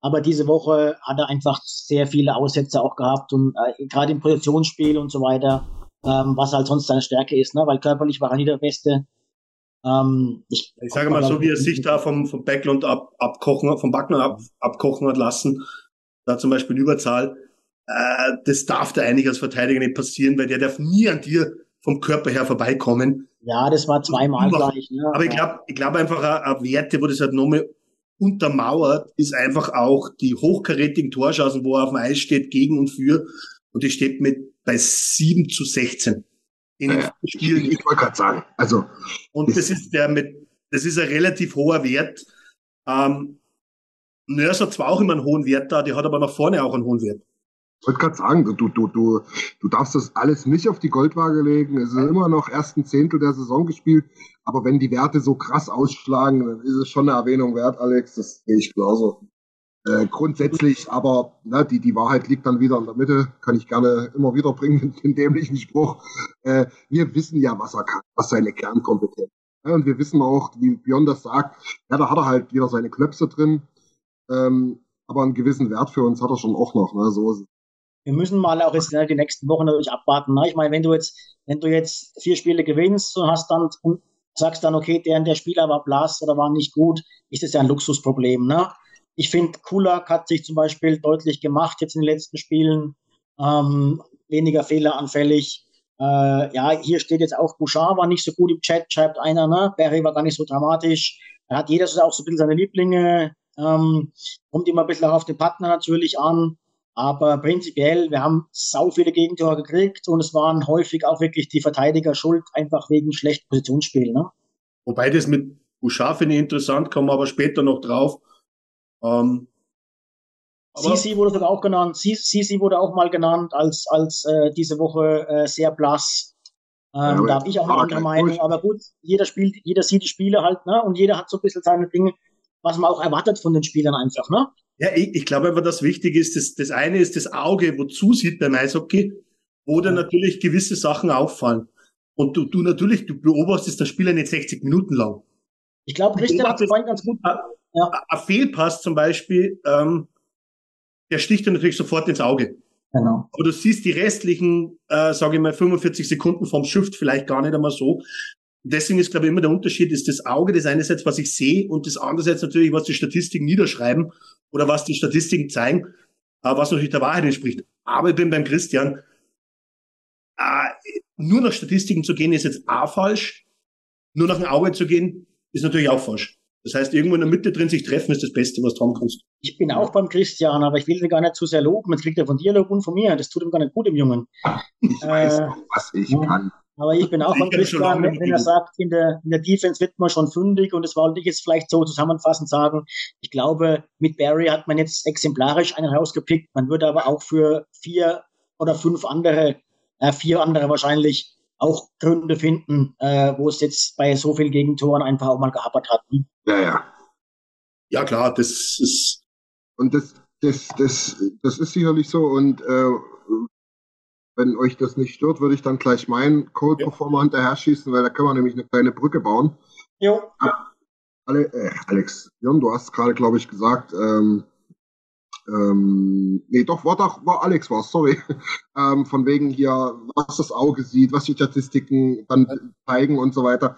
Aber diese Woche hat er einfach sehr viele Aussätze auch gehabt und äh, gerade im Positionsspiel und so weiter, ähm, was halt sonst seine Stärke ist, ne? weil körperlich war er nie der Beste. Ähm, ich, Ich sage mal so, wie er sich da vom, vom Backlund ab, abkochen, vom Backen ab, abkochen hat lassen, da zum Beispiel Überzahl, äh, das darf da eigentlich als Verteidiger nicht passieren, weil der darf nie an dir vom Körper her vorbeikommen. Ja, das war zweimal gleich. Ne? Aber ich glaube, ich glaube einfach, eine, Werte, wo das halt nochmal untermauert, ist einfach auch die hochkarätigen Torschancen, wo er auf dem Eis steht, gegen und für. Und die steht mit bei 7 zu 16 in Ja, Spielen. ich, ich wollte gerade sagen, also Und das ist der mit, das ist ein relativ hoher Wert. Ähm, Nurse hat zwar auch immer einen hohen Wert da, die hat aber nach vorne auch einen hohen Wert. Ich wollte gerade sagen, du, du, du, du darfst das alles nicht auf die Goldwaage legen. Es ist immer noch erst ein Zehntel der Saison gespielt. Aber wenn die Werte so krass ausschlagen, dann ist es schon eine Erwähnung wert, Alex. Das sehe ich genauso. Äh, grundsätzlich, aber ne, die, die Wahrheit liegt dann wieder in der Mitte. Kann ich gerne immer wieder bringen, den dämlichen Spruch. Äh, wir wissen ja, was er kann, was seine Kernkompetenz ist. Ja, und wir wissen auch, wie Björn das sagt, ja, da hat er halt wieder seine Klöpse drin. Ähm, aber einen gewissen Wert für uns hat er schon auch noch. Ne? So. Wir müssen mal auch jetzt ne, die nächsten Wochen natürlich abwarten. Ne? Ich meine, wenn du jetzt, wenn du jetzt vier Spiele gewinnst und hast dann und sagst dann, okay, der der Spieler war blass oder war nicht gut, ist das ja ein Luxusproblem. Ne? Ich finde, Kulak hat sich zum Beispiel deutlich gemacht jetzt in den letzten Spielen, ähm, weniger fehleranfällig. Äh, ja, hier steht jetzt auch, Bouchard war nicht so gut im Chat, schreibt einer, ne? Barry war gar nicht so dramatisch. Da hat jeder so auch so ein bisschen seine Lieblinge, ähm, kommt immer ein bisschen auch auf den Partner natürlich an. Aber prinzipiell, wir haben sau viele Gegentore gekriegt und es waren häufig auch wirklich die Verteidiger schuld, einfach wegen schlechten Positionsspiel. Ne? Wobei das mit Bouchard finde ich interessant, kommen wir aber später noch drauf. Ähm, Sisi wurde sogar auch genannt. Sis- Sisi wurde auch mal genannt als, als äh, diese Woche äh, sehr blass. Ja, Ähm, aber da habe ich auch eine andere Meinung. Aber gut, jeder spielt, jeder sieht die Spiele halt, ne? Und jeder hat so ein bisschen seine Dinge, was man auch erwartet von den Spielern einfach, ne? Ja, ich, ich glaube einfach, das wichtig ist, das, das eine ist das Auge, wo zusieht beim Eishockey, wo dann natürlich gewisse Sachen auffallen. Und du, du natürlich, du beobachtest das Spieler nicht 60 Minuten lang. Ich glaube, Christian hat es vorhin ganz gut. Ja. Ein Fehlpass zum Beispiel, ähm, der sticht dir natürlich sofort ins Auge. Genau. Aber du siehst die restlichen, äh, sage ich mal, 45 Sekunden vom Shift vielleicht gar nicht einmal so. Deswegen ist, glaube ich, immer der Unterschied, ist das Auge das einerseits, was ich sehe, und das andererseits natürlich, was die Statistiken niederschreiben oder was die Statistiken zeigen, äh, was natürlich der Wahrheit entspricht. Aber ich bin beim Christian, äh, nur nach Statistiken zu gehen, ist jetzt auch falsch. Nur nach dem Auge zu gehen, ist natürlich auch falsch. Das heißt, irgendwo in der Mitte drin sich treffen, ist das Beste, was du haben kannst. Ich bin auch beim Christian, aber ich will ihn gar nicht zu sehr loben. Jetzt kriegt er von dir Lob und von mir. Das tut ihm gar nicht gut, dem Jungen. Ich weiß Äh, auch, was ich ja. kann. Aber ich bin auch schon Christian, wenn, wenn er sagt, in der, in der Defense wird man schon fündig und das wollte ich jetzt vielleicht so zusammenfassend sagen. Ich glaube, mit Barry hat man jetzt exemplarisch einen rausgepickt. Man würde aber auch für vier oder fünf andere, äh, vier andere wahrscheinlich auch Gründe finden, äh, wo es jetzt bei so vielen Gegentoren einfach auch mal gehapert hat. Hm? Ja, ja. Ja, klar, das ist, Und das, das, das, das ist sicherlich so. Und äh, wenn euch das nicht stört, würde ich dann gleich meinen Code Performer hinterher schießen, weil da können wir nämlich eine kleine Brücke bauen. Jo, Ale äh, Alex, Jon, du hast gerade, glaube ich, gesagt, ähm, ähm, nee, doch, war doch, war Alex war sorry. ähm, von wegen hier, was das Auge sieht, was die Statistiken dann zeigen und so weiter.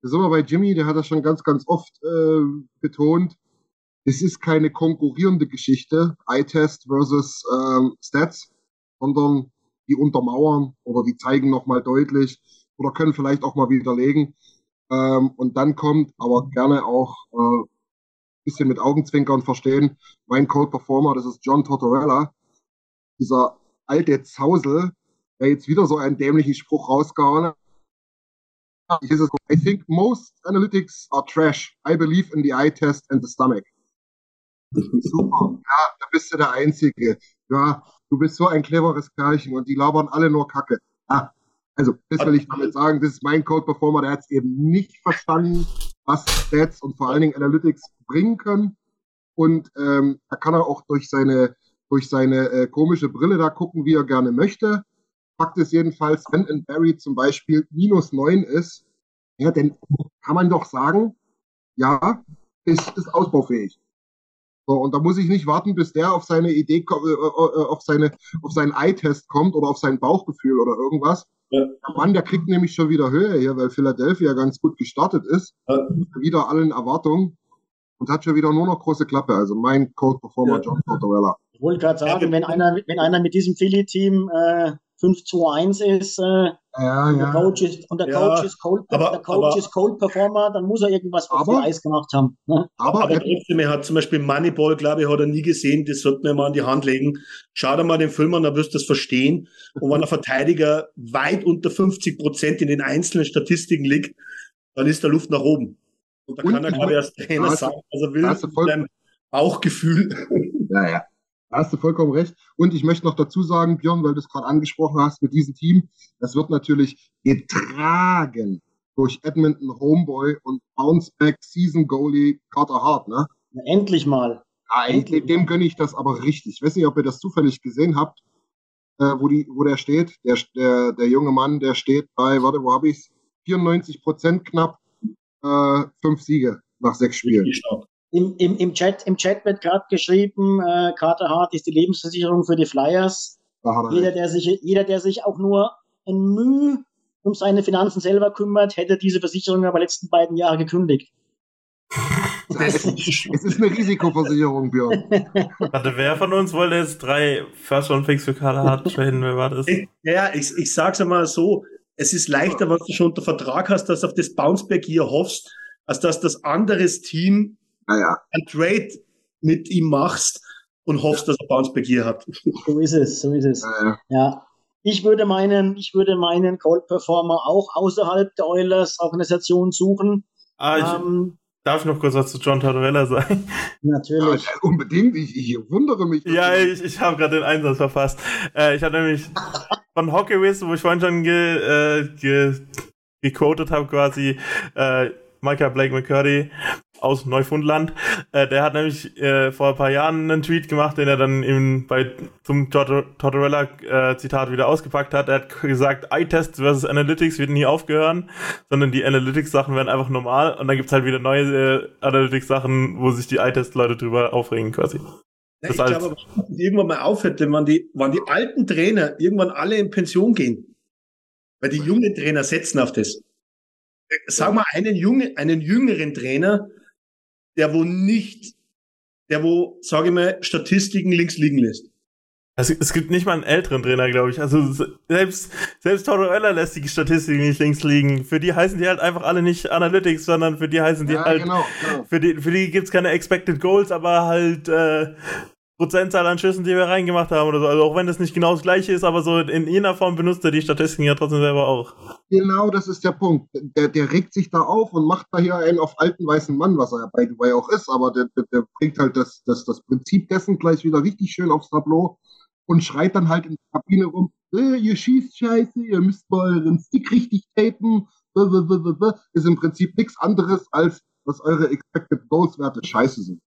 Da sind wir bei Jimmy, der hat das schon ganz, ganz oft äh, betont. Es ist keine konkurrierende Geschichte, Eye-Test versus ähm, Stats, sondern die untermauern oder die zeigen nochmal deutlich oder können vielleicht auch mal widerlegen. Ähm, und dann kommt aber gerne auch äh, bisschen mit Augenzwinkern verstehen. Mein Code Performer, das ist John Tortorella, dieser alte Zausel, der jetzt wieder so einen dämlichen Spruch rausgehauen hat. I think most analytics are trash. I believe in the eye test and the stomach. Super. Ja, da bist du der Einzige. Ja, du bist so ein cleveres Kerlchen und die labern alle nur Kacke. Ah, also, das will ich damit sagen. Das ist mein Code Performer, der hat es eben nicht verstanden, was Stats und vor allen Dingen Analytics bringen können. Und ähm, da kann er auch durch seine, durch seine äh, komische Brille da gucken, wie er gerne möchte. Fakt ist jedenfalls, wenn in Barry zum Beispiel minus neun ist, ja, dann kann man doch sagen, ja, ist, ist ausbaufähig. So, und da muss ich nicht warten, bis der auf seine Idee, äh, äh, auf seine, auf seinen Eye-Test kommt oder auf sein Bauchgefühl oder irgendwas. Ja. Der Mann, der kriegt nämlich schon wieder Höhe hier, weil Philadelphia ganz gut gestartet ist. Ja. Wieder allen Erwartungen und hat schon wieder nur noch große Klappe. Also mein Code-Performer ja. John Tortorella. Ich wollte gerade sagen, wenn einer, wenn einer mit diesem Philly-Team äh, 5-2-1 ist, äh, ja, und der Coach ist, und der ja, Coach ist Cold, aber, der Coach aber, ist Cold Performer, dann muss er irgendwas auf aber, Eis gemacht haben. Ne? Aber, aber trotzdem, er hat zum Beispiel Moneyball, glaube ich, hat er nie gesehen, das sollte man mal an die Hand legen. Schau dir mal den Film an, dann wirst du das verstehen. Und wenn ein Verteidiger weit unter 50 Prozent in den einzelnen Statistiken liegt, dann ist der Luft nach oben. Und da und kann er, glaube ich, als Trainer sagen, was er will, mit seinem Bauchgefühl. Ja, ja. Da hast du vollkommen recht. Und ich möchte noch dazu sagen, Björn, weil du es gerade angesprochen hast mit diesem Team, das wird natürlich getragen durch Edmonton Homeboy und Bounceback Season Goalie Carter Hart, ne? Endlich mal. Ja, Endlich dem gönne ich das aber richtig. Ich weiß nicht, ob ihr das zufällig gesehen habt, äh, wo, die, wo der steht. Der, der, der junge Mann, der steht bei, warte, wo habe ich's? 94 Prozent knapp, äh, fünf Siege nach sechs Spielen. Im, im, im, Chat, Im Chat wird gerade geschrieben, äh, Carter Hart ist die Lebensversicherung für die Flyers. Jeder der, sich, jeder, der sich auch nur ein Mühe um seine Finanzen selber kümmert, hätte diese Versicherung aber letzten beiden Jahre gekündigt. Es ist eine Risikoversicherung, Björn. Warte, wer von uns wollte jetzt drei First One Picks für Carter Hart traden? Wer war das? Ja, ich, ich sag's einmal so. Es ist leichter, wenn du schon unter Vertrag hast, dass du auf das Bounceback hier hoffst, als dass das anderes Team naja. ein Trade mit ihm machst und hoffst, dass er Bounceback hier hat. So ist es, so ist es. Naja. Ja. Ich würde meinen, ich würde meinen Cold Performer auch außerhalb der Oilers Organisation suchen. Ah, ich, ähm, darf ich noch kurz was zu John Tortorella sagen? Natürlich. Ja, unbedingt, ich, ich wundere mich. Ja, ich, ich habe gerade den Einsatz verfasst. Äh, ich habe nämlich von Hockeywiz, wo ich vorhin schon ge, äh, ge, gequotet habe quasi, äh, Michael Blake McCurdy aus Neufundland. Äh, der hat nämlich äh, vor ein paar Jahren einen Tweet gemacht, den er dann eben bei zum Tortorella-Zitat äh, wieder ausgepackt hat. Er hat gesagt, Eye-Test versus Analytics wird nie aufgehören, sondern die Analytics-Sachen werden einfach normal und dann gibt's halt wieder neue äh, Analytics-Sachen, wo sich die Eye-Test-Leute drüber aufregen quasi. Ja, ich glaube, irgendwann mal aufhört, wenn die, wenn die alten Trainer irgendwann alle in Pension gehen, weil die jungen Trainer setzen auf das. Äh, sag mal, einen, junge, einen jüngeren Trainer, der wo nicht, der wo, sage ich mal, Statistiken links liegen lässt. Also, es gibt nicht mal einen älteren Trainer, glaube ich. Also selbst selbst Tortorella lässt die Statistiken nicht links liegen. Für die heißen die halt einfach alle nicht Analytics, sondern für die heißen die ja, halt. Genau, genau. Für die für die gibt's keine Expected Goals, aber halt äh, Prozentzahl an Schüssen, die wir reingemacht haben oder so. Also auch wenn das nicht genau das gleiche ist, aber so in jener Form benutzt er die Statistiken ja trotzdem selber auch. Genau, das ist der Punkt. Der, der regt sich da auf und macht da hier einen auf alten weißen Mann, was er ja by the way auch ist, aber der, der, der bringt halt das, das, das Prinzip dessen gleich wieder richtig schön aufs Tableau und schreit dann halt in der Kabine rum, äh, ihr schießt scheiße, ihr müsst mal euren Stick richtig tapen, ist im Prinzip nichts anderes als was eure Expected Goals Werte scheiße sind.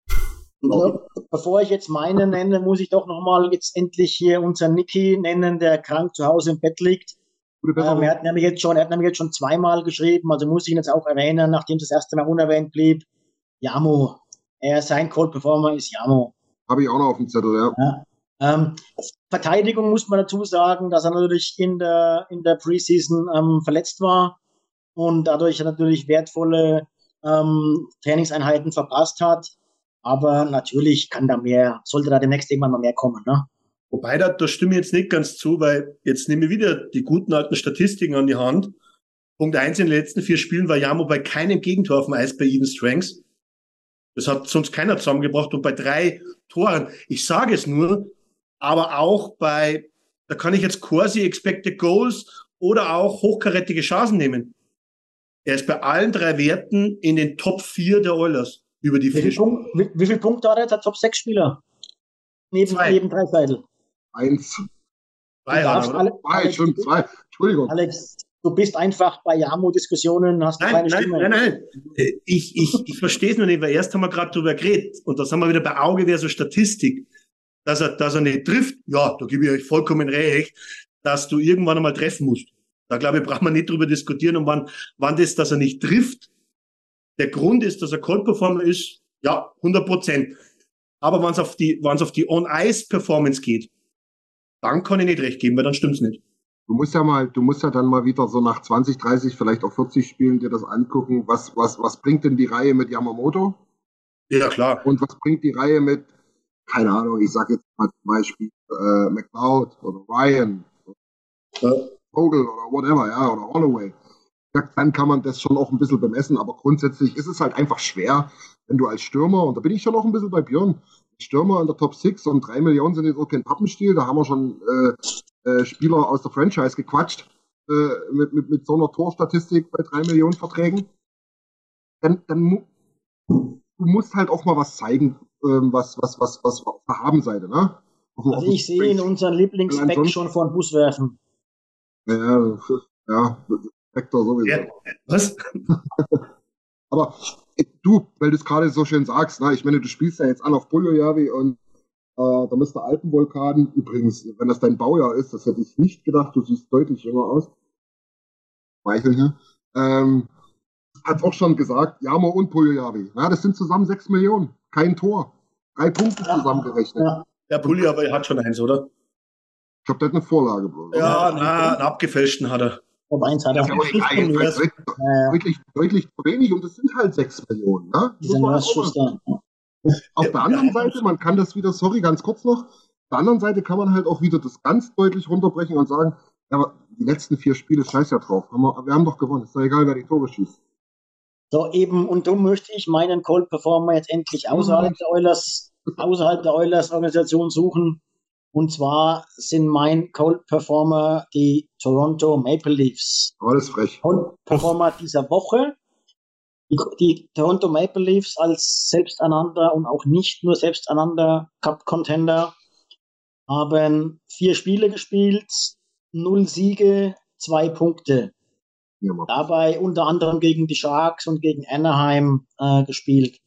Also, bevor ich jetzt meine nenne, muss ich doch nochmal jetzt endlich hier unseren Niki nennen, der krank zu Hause im Bett liegt. Ähm, er, hat nämlich jetzt schon, er hat nämlich jetzt schon zweimal geschrieben, also muss ich ihn jetzt auch erwähnen, nachdem das erste Mal unerwähnt blieb. Jamo. Er, sein Cold Performer ist Jamo. Habe ich auch noch auf dem Zettel, ja. ja. Ähm, Verteidigung muss man dazu sagen, dass er natürlich in der, in der Preseason ähm, verletzt war und dadurch natürlich wertvolle ähm, Trainingseinheiten verpasst hat. Aber natürlich kann da mehr, sollte da demnächst irgendwann mal mehr kommen. Ne? Wobei, da, da stimme ich jetzt nicht ganz zu, weil jetzt nehme ich wieder die guten alten Statistiken an die Hand. Punkt eins in den letzten vier Spielen war Jamo bei keinem Gegentor auf dem Eis bei Even Strengths. Das hat sonst keiner zusammengebracht und bei drei Toren. Ich sage es nur, aber auch bei, da kann ich jetzt quasi Expected Goals oder auch hochkarätige Chancen nehmen. Er ist bei allen drei Werten in den Top 4 der Oilers über die Wie vier viele Punkt, wie, wie viel Punkte hat er jetzt? Der Top 6 Spieler? Neben, Zwei. neben drei Seidel. Eins. Du darfst oder? alle- zwei, Alex, schon du- zwei. Entschuldigung. Alex, du bist einfach bei Jamo-Diskussionen, hast Nein, keine nein, Stimme. nein, nein. Äh, Ich, ich, ich verstehe es noch nicht, weil erst haben wir gerade drüber geredet und da sind wir wieder bei Auge wäre so Statistik, dass er, dass er nicht trifft. Ja, da gebe ich euch vollkommen recht, dass du irgendwann einmal treffen musst. Da glaube ich, braucht man nicht drüber diskutieren und wann, wann das, dass er nicht trifft. Der Grund ist, dass er Cold Performer ist, ja, 100 Prozent. Aber wenn es auf die, wenn es auf die On-Ice-Performance geht, dann kann ich nicht recht geben, weil dann stimmt's nicht. Du musst ja mal, du musst ja dann mal wieder so nach 20, 30, vielleicht auch 40 Spielen dir das angucken. Was, was, was bringt denn die Reihe mit Yamamoto? Ja, klar. Und was bringt die Reihe mit, keine Ahnung, ich sag jetzt mal zum Beispiel äh, McLeod oder Ryan, Ja. Vogel oder whatever, ja, oder Holloway. Dann kann man das schon auch ein bisschen bemessen, aber grundsätzlich ist es halt einfach schwer, wenn du als Stürmer, und da bin ich schon auch ein bisschen bei Björn, Stürmer in der Top 6 und 3 Millionen sind jetzt auch kein Pappenstiel, da haben wir schon äh, äh, Spieler aus der Franchise gequatscht äh, mit, mit, mit so einer Torstatistik bei 3 Millionen Verträgen. Dann, dann mu du musst halt auch mal was zeigen, ähm, was, was, was, was auf der Habenseite, ne? Auf auf Also dem ich sehe in Strength. unseren Lieblingsback schon vor den Bus werfen. Ja, ja, Vector sowieso. Ja. Was? Aber du, weil du es gerade so schön sagst, ne, ich meine, du spielst ja jetzt an auf Buljojavi und äh, da müsste Alpenvulkan, übrigens, wenn das dein Baujahr ist, das hätte ich nicht gedacht, du siehst deutlich jünger aus. Weicheln hier. Ähm, hat auch schon gesagt, Jamo und Buljojavi. Ja, das sind zusammen sechs Millionen. Kein Tor. Drei Punkte Ja. zusammengerechnet. Ja. Aber er hat schon eins, oder? Ich glaube, der hat eine Vorlage bloß. Ja, na, einen abgefälschten hat er. Um eins hat er. Jedenfalls deutlich, Äh, deutlich, deutlich zu wenig und es sind halt sechs Millionen. Ne? Nurse-Schuster. Auf der anderen. Seite, man kann das wieder, sorry, ganz kurz noch, auf der anderen Seite kann man halt auch wieder das ganz deutlich runterbrechen und sagen, ja, aber die letzten vier Spiele, scheiß ja drauf. Haben wir, wir haben doch gewonnen. Ist doch egal, wer die Tore schießt. So, eben, und darum möchte ich meinen Cold Performer jetzt endlich außerhalb der Oilers, außerhalb der Oilers Organisation suchen. Und zwar sind mein Cold Performer die Toronto Maple Leafs. Ist frech. Cold Performer dieser Woche. Die, die Toronto Maple Leafs als selbsteinander und auch nicht nur selbsteinander Cup Contender haben vier Spiele gespielt, null Siege, zwei Punkte Ja, dabei unter anderem gegen die Sharks und gegen Anaheim äh, gespielt.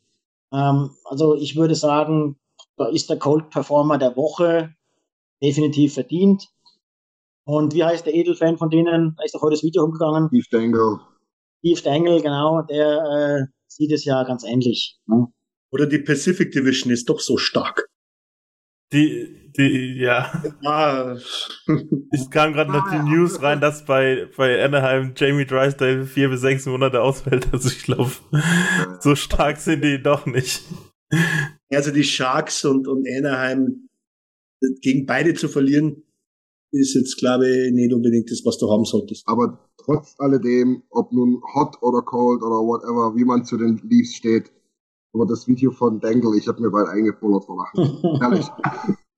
Ähm, also ich würde sagen, da ist der Cold Performer der Woche definitiv verdient. Und wie heißt der Edelfan von denen? Da ist doch heute das Video umgegangen. Steve Dangle. Steve Dangle, genau, der äh, sieht es ja ganz ähnlich. Ne? Oder die Pacific Division ist doch so stark. Die, die, ja. Ah, Ich kam gerade noch die News rein, dass bei, bei Anaheim Jamie Drysdale vier bis sechs Monate ausfällt. Also ich glaube, so stark sind die doch nicht. also die Sharks und, und Anaheim gegen beide zu verlieren, ist jetzt, glaube ich, nicht unbedingt das, was du haben solltest. Aber trotz alledem, ob nun hot oder cold oder whatever, wie man zu den Leafs steht, aber das Video von Dangle, ich habe mir bald eingepullert vor Lachen. Ehrlich.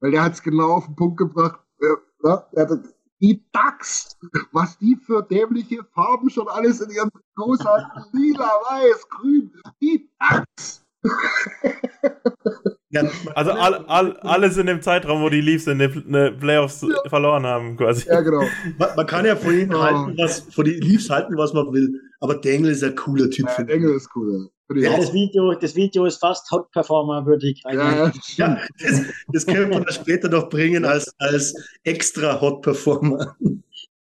Weil der hat es genau auf den Punkt gebracht. Äh, hatte, die Ducks, was die für dämliche Farben schon alles in ihren Trikots hatten. Lila, weiß, grün. Die Ducks. Ja, Also all, all, alles in dem Zeitraum, wo die Leafs in den ne Playoffs verloren haben, quasi. Ja, genau. man, man kann ja von ihnen Oh. halten, was, von den Leafs halten, was man will. Aber Dangle ist ein cooler Typ. Ja, finde ich. Dangle ist cool. Ja. Ja, das Video, das Video ist fast Hot Performer würdig. Also, Ja, ja, Ja, das, das können wir später noch bringen als, als extra Hot Performer.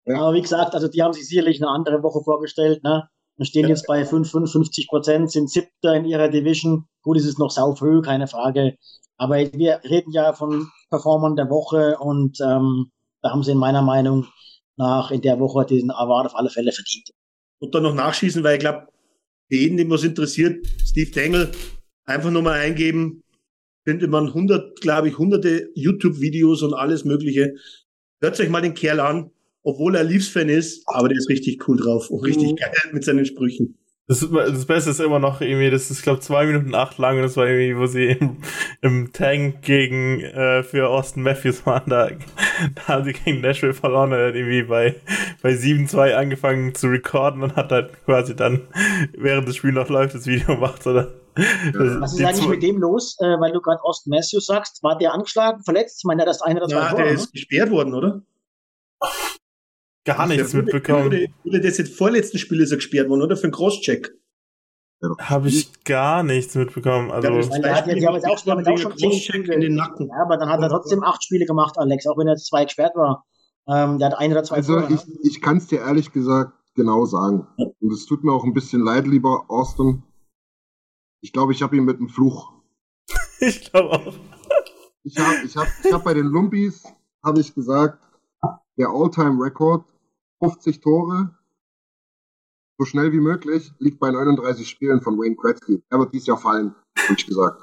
Aber wie gesagt, also die haben sich sicherlich eine andere Woche vorgestellt. Ne? Wir stehen jetzt bei 5, 55 Prozent, sind siebter in ihrer Division. Gut, es ist noch saufrüh, keine Frage. Aber wir reden ja von Performern der Woche und ähm, da haben sie in meiner Meinung nach in der Woche diesen Award auf alle Fälle verdient. Und dann noch nachschießen, weil ich glaube, für jeden, den was interessiert, Steve Dangle, einfach nur mal eingeben, findet man hundert, glaube ich, hunderte YouTube-Videos und alles Mögliche. Hört euch mal den Kerl an, obwohl er Leafs-Fan ist, aber der ist richtig cool drauf und richtig geil mit seinen Sprüchen. Das, das Beste ist immer noch irgendwie, das ist, glaube zwei Minuten acht lang und das war irgendwie, wo sie im, im Tank gegen äh, für Austin Matthews waren, da, da haben sie gegen Nashville verloren, er hat irgendwie bei, bei 7-2 angefangen zu recorden und hat halt quasi dann, während das Spiel noch läuft, das Video gemacht, oder? Das, Was ist eigentlich mit dem los, äh, weil du gerade Austin Matthews sagst? War der angeschlagen, verletzt? Ich meine, der ist einer oder zwei Ja, der ist gesperrt worden, oder? Gar nichts mitbekommen. Wurde, das jetzt vorletzten Spiel ist er gesperrt worden, oder? Für einen Crosscheck. Habe ich gar nichts mitbekommen. Also, Ja, hat haben jetzt auch- haben schon zehn Crosscheck in den Nacken. Ja, aber dann hat er trotzdem acht Spiele gemacht, Alex, auch wenn er jetzt zwei gesperrt war. Ähm, der hat ein oder zwei Also Tore, ich, ne? ich kann es dir ehrlich gesagt genau sagen. Und es tut mir auch ein bisschen leid, lieber Austin. Ich glaube, ich habe ihn mit einem Fluch. ich glaube auch. Ich habe ich hab, ich hab bei den Lumpis, habe ich gesagt, der All-Time-Record, 50 Tore, so schnell wie möglich, liegt bei 39 Spielen von Wayne Gretzky. Er wird dieses Jahr fallen, habe ich gesagt.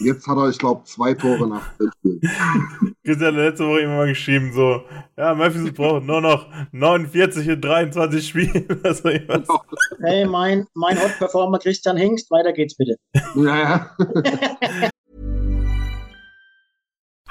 Und jetzt hat er, ich glaube, zwei Tore nach 10 Spielen. Christian hat letzte Woche immer mal geschrieben, so, ja, Memphis braucht nur noch 49 in 23 Spielen. Also. Hey, mein, mein Hot-Performer Christian Hingst, weiter geht's bitte. Ja, ja.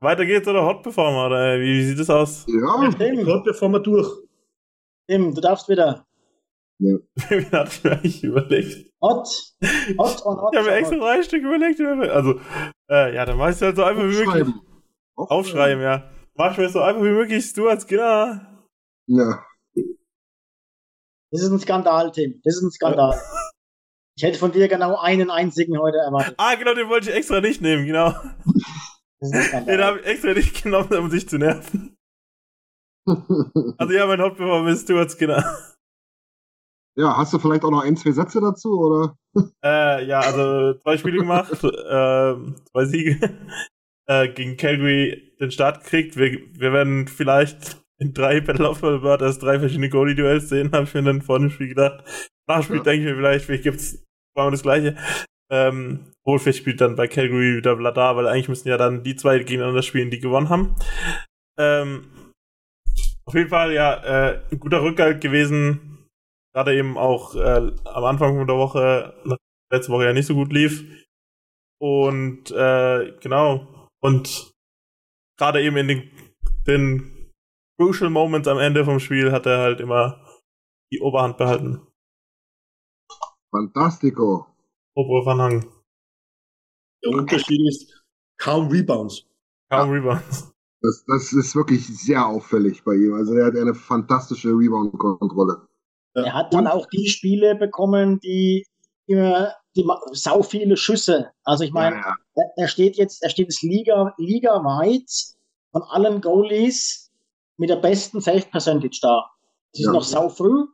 Weiter geht's oder Hot Performer, oder wie, wie sieht das aus? ja. Tim, bevor wir durch. Tim, du darfst wieder. Wie hatte ich mir eigentlich überlegt? Hot. Hot on hot. Ich habe mir extra drei Stück überlegt. Also, äh, ja, dann mach ich halt so einfach wie möglich. Aufschreiben. Aufschreiben, ja. Mach ich mir so einfach wie möglich, du als Skinner. Ja. Das ist ein Skandal, Tim. Das ist ein Skandal. Ich hätte von dir genau einen einzigen heute erwartet. Ah, genau, den wollte ich extra nicht nehmen, genau. Den habe ich extra nicht genommen, um sich zu nerven. Also ja, mein Hauptperformer ist Stuart Skinner. Ja, hast du vielleicht auch noch ein, zwei Sätze dazu, oder? Äh, ja, also zwei Spiele gemacht, äh, zwei Siege. Äh, gegen Calgary den Start gekriegt. Wir, wir werden vielleicht in drei Battle of Alberta drei verschiedene Goalie-Duells sehen, habe ich mir dann vor dem Spiel gedacht. Nach dem Spiel Ja. denke ich mir vielleicht, vielleicht gibt's zweimal das gleiche. Ähm, Wohlfest spielt dann bei Calgary wieder Vladar, weil eigentlich müssen ja dann die zwei gegeneinander spielen, die gewonnen haben. Ähm, auf jeden Fall, ja, äh, ein guter Rückhalt gewesen. Gerade eben auch äh, am Anfang der Woche, letzte Woche ja nicht so gut lief. Und äh, genau. Und gerade eben in den, den Crucial Moments am Ende vom Spiel hat er halt immer die Oberhand behalten. Fantastico. Obere Van Hang. Der Unterschied ist kaum Rebounds. Kaum Rebounds. Das, das ist wirklich sehr auffällig bei ihm. Also er hat eine fantastische Rebound-Kontrolle. Er hat dann auch die Spiele bekommen, die immer die sau viele Schüsse. Also ich meine, Ja, ja. er, er steht jetzt, er steht jetzt Liga, ligaweit von allen Goalies mit der besten Safe Percentage da. Es ist Ja. noch sau früh,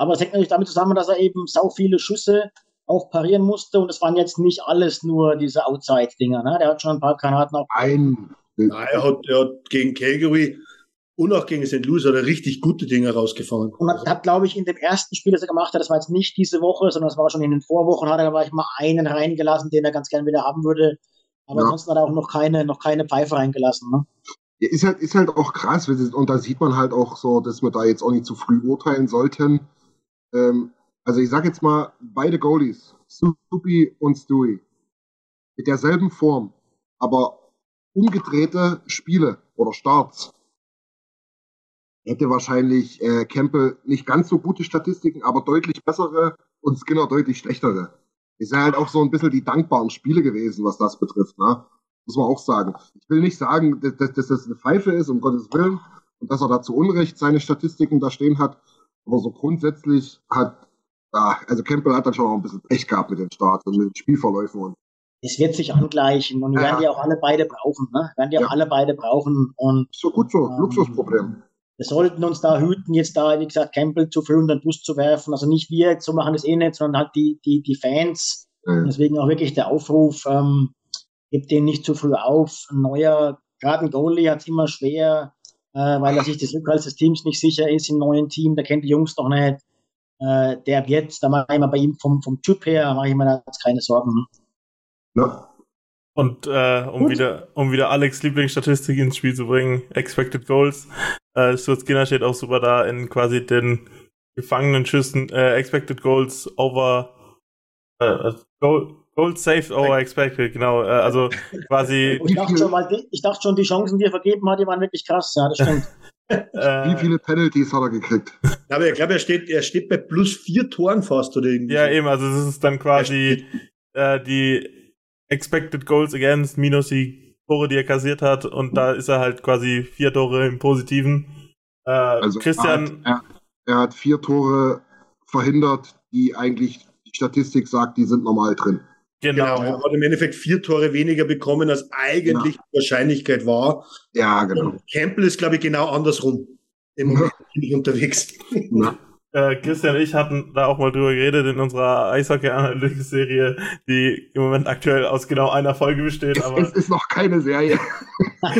aber es hängt natürlich damit zusammen, dass er eben sau viele Schüsse auch parieren musste und es waren jetzt nicht alles nur diese Outside-Dinger. Ne? Der hat schon ein paar Granaten auch. Ein. Ja, er, hat, er hat gegen Calgary und auch gegen St. Louis hat er richtig gute Dinge rausgefahren. Und hat, hat glaube ich, in dem ersten Spiel, das er gemacht hat, das war jetzt nicht diese Woche, sondern das war schon in den Vorwochen, hat er gleich mal einen reingelassen, den er ganz gerne wieder haben würde. Aber Ja. ansonsten hat er auch noch keine, noch keine Pfeife reingelassen. Ne? Ja, ist halt, ist halt auch krass, und da sieht man halt auch so, dass wir da jetzt auch nicht zu früh urteilen sollten. Ähm, also ich sag jetzt mal, beide Goalies, Subi und Stewie mit derselben Form, aber umgedrehte Spiele oder Starts, hätte wahrscheinlich äh, Campbell nicht ganz so gute Statistiken, aber deutlich bessere und Skinner deutlich schlechtere. Ist ja halt auch so ein bisschen die dankbaren Spiele gewesen, was das betrifft, ne? Muss man auch sagen. Ich will nicht sagen, dass, dass das eine Pfeife ist, um Gottes Willen, und dass er da zu Unrecht seine Statistiken da stehen hat. Aber so grundsätzlich hat, ja, also Campbell hat dann schon auch ein bisschen Pech gehabt mit den Starts und mit den Spielverläufen und es wird sich angleichen und wir ja. werden die auch alle beide brauchen, ne? Wir werden die auch ja. alle beide brauchen und. So gut so, ähm, Luxusproblem. Wir sollten uns da hüten, jetzt da, wie gesagt, Campbell zu früh unter den Bus zu werfen. Also nicht wir, so machen das eh nicht, sondern halt die, die, die Fans. Mhm. Deswegen auch wirklich der Aufruf, ähm, gebt den nicht zu früh auf. Ein neuer, gerade ein Goalie hat es immer schwer, äh, weil er sich des Rückhalts des Teams nicht sicher ist im neuen Team, der kennt die Jungs noch nicht. Äh, der wird, da mache ich mir bei ihm vom, vom Typ her, mache ich mir da jetzt keine Sorgen. Ja. Und äh, um wieder um wieder Alex Lieblingsstatistik ins Spiel zu bringen, Expected Goals. Äh, Stuart Skinner steht auch super da in quasi den gefangenen Schüssen, äh, Expected Goals over äh, Goal, Goals saved over expected, genau. Äh, also quasi. Ich dachte, schon mal, ich dachte schon, die Chancen, die er vergeben hat, die waren wirklich krass, ja, das stimmt. Wie viele Penalties hat er gekriegt? Aber ich glaube, er steht, er steht bei plus vier Toren fast oder irgendwie. Ja, eben, also das ist dann quasi äh, die Expected Goals Against minus die Tore, die er kassiert hat. Und da ist er halt quasi vier Tore im Positiven. Äh, also Christian. Er hat, er, er hat vier Tore verhindert, die eigentlich die Statistik sagt, die sind normal drin. Genau. genau. Er hat im Endeffekt vier Tore weniger bekommen, als eigentlich ja. die Wahrscheinlichkeit war. Ja, genau. Und Campbell ist, glaube ich, genau andersrum. Im Moment bin ich unterwegs. Ja. Äh, Christian und ich hatten da auch mal drüber geredet in unserer Eishockey-Analytics-Serie, die im Moment aktuell aus genau einer Folge besteht. Aber es ist noch keine Serie.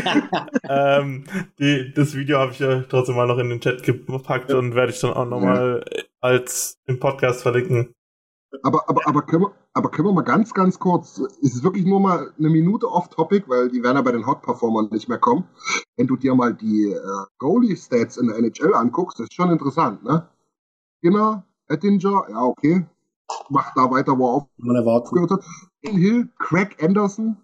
ähm, die, das Video habe ich ja trotzdem mal noch in den Chat gepackt ja. und werde ich dann auch nochmal ja. als im Podcast verlinken. Aber, aber, aber, können wir, aber können wir mal ganz, ganz kurz, es ist wirklich nur mal eine Minute off-topic, weil die werden ja bei den Hot-Performern nicht mehr kommen. Wenn du dir mal die äh, Goalie-Stats in der NHL anguckst, das ist schon interessant, ne? Skinner, Ettinger, ja, okay. Macht da weiter, wo er aufgehört hat. Hill, Craig Anderson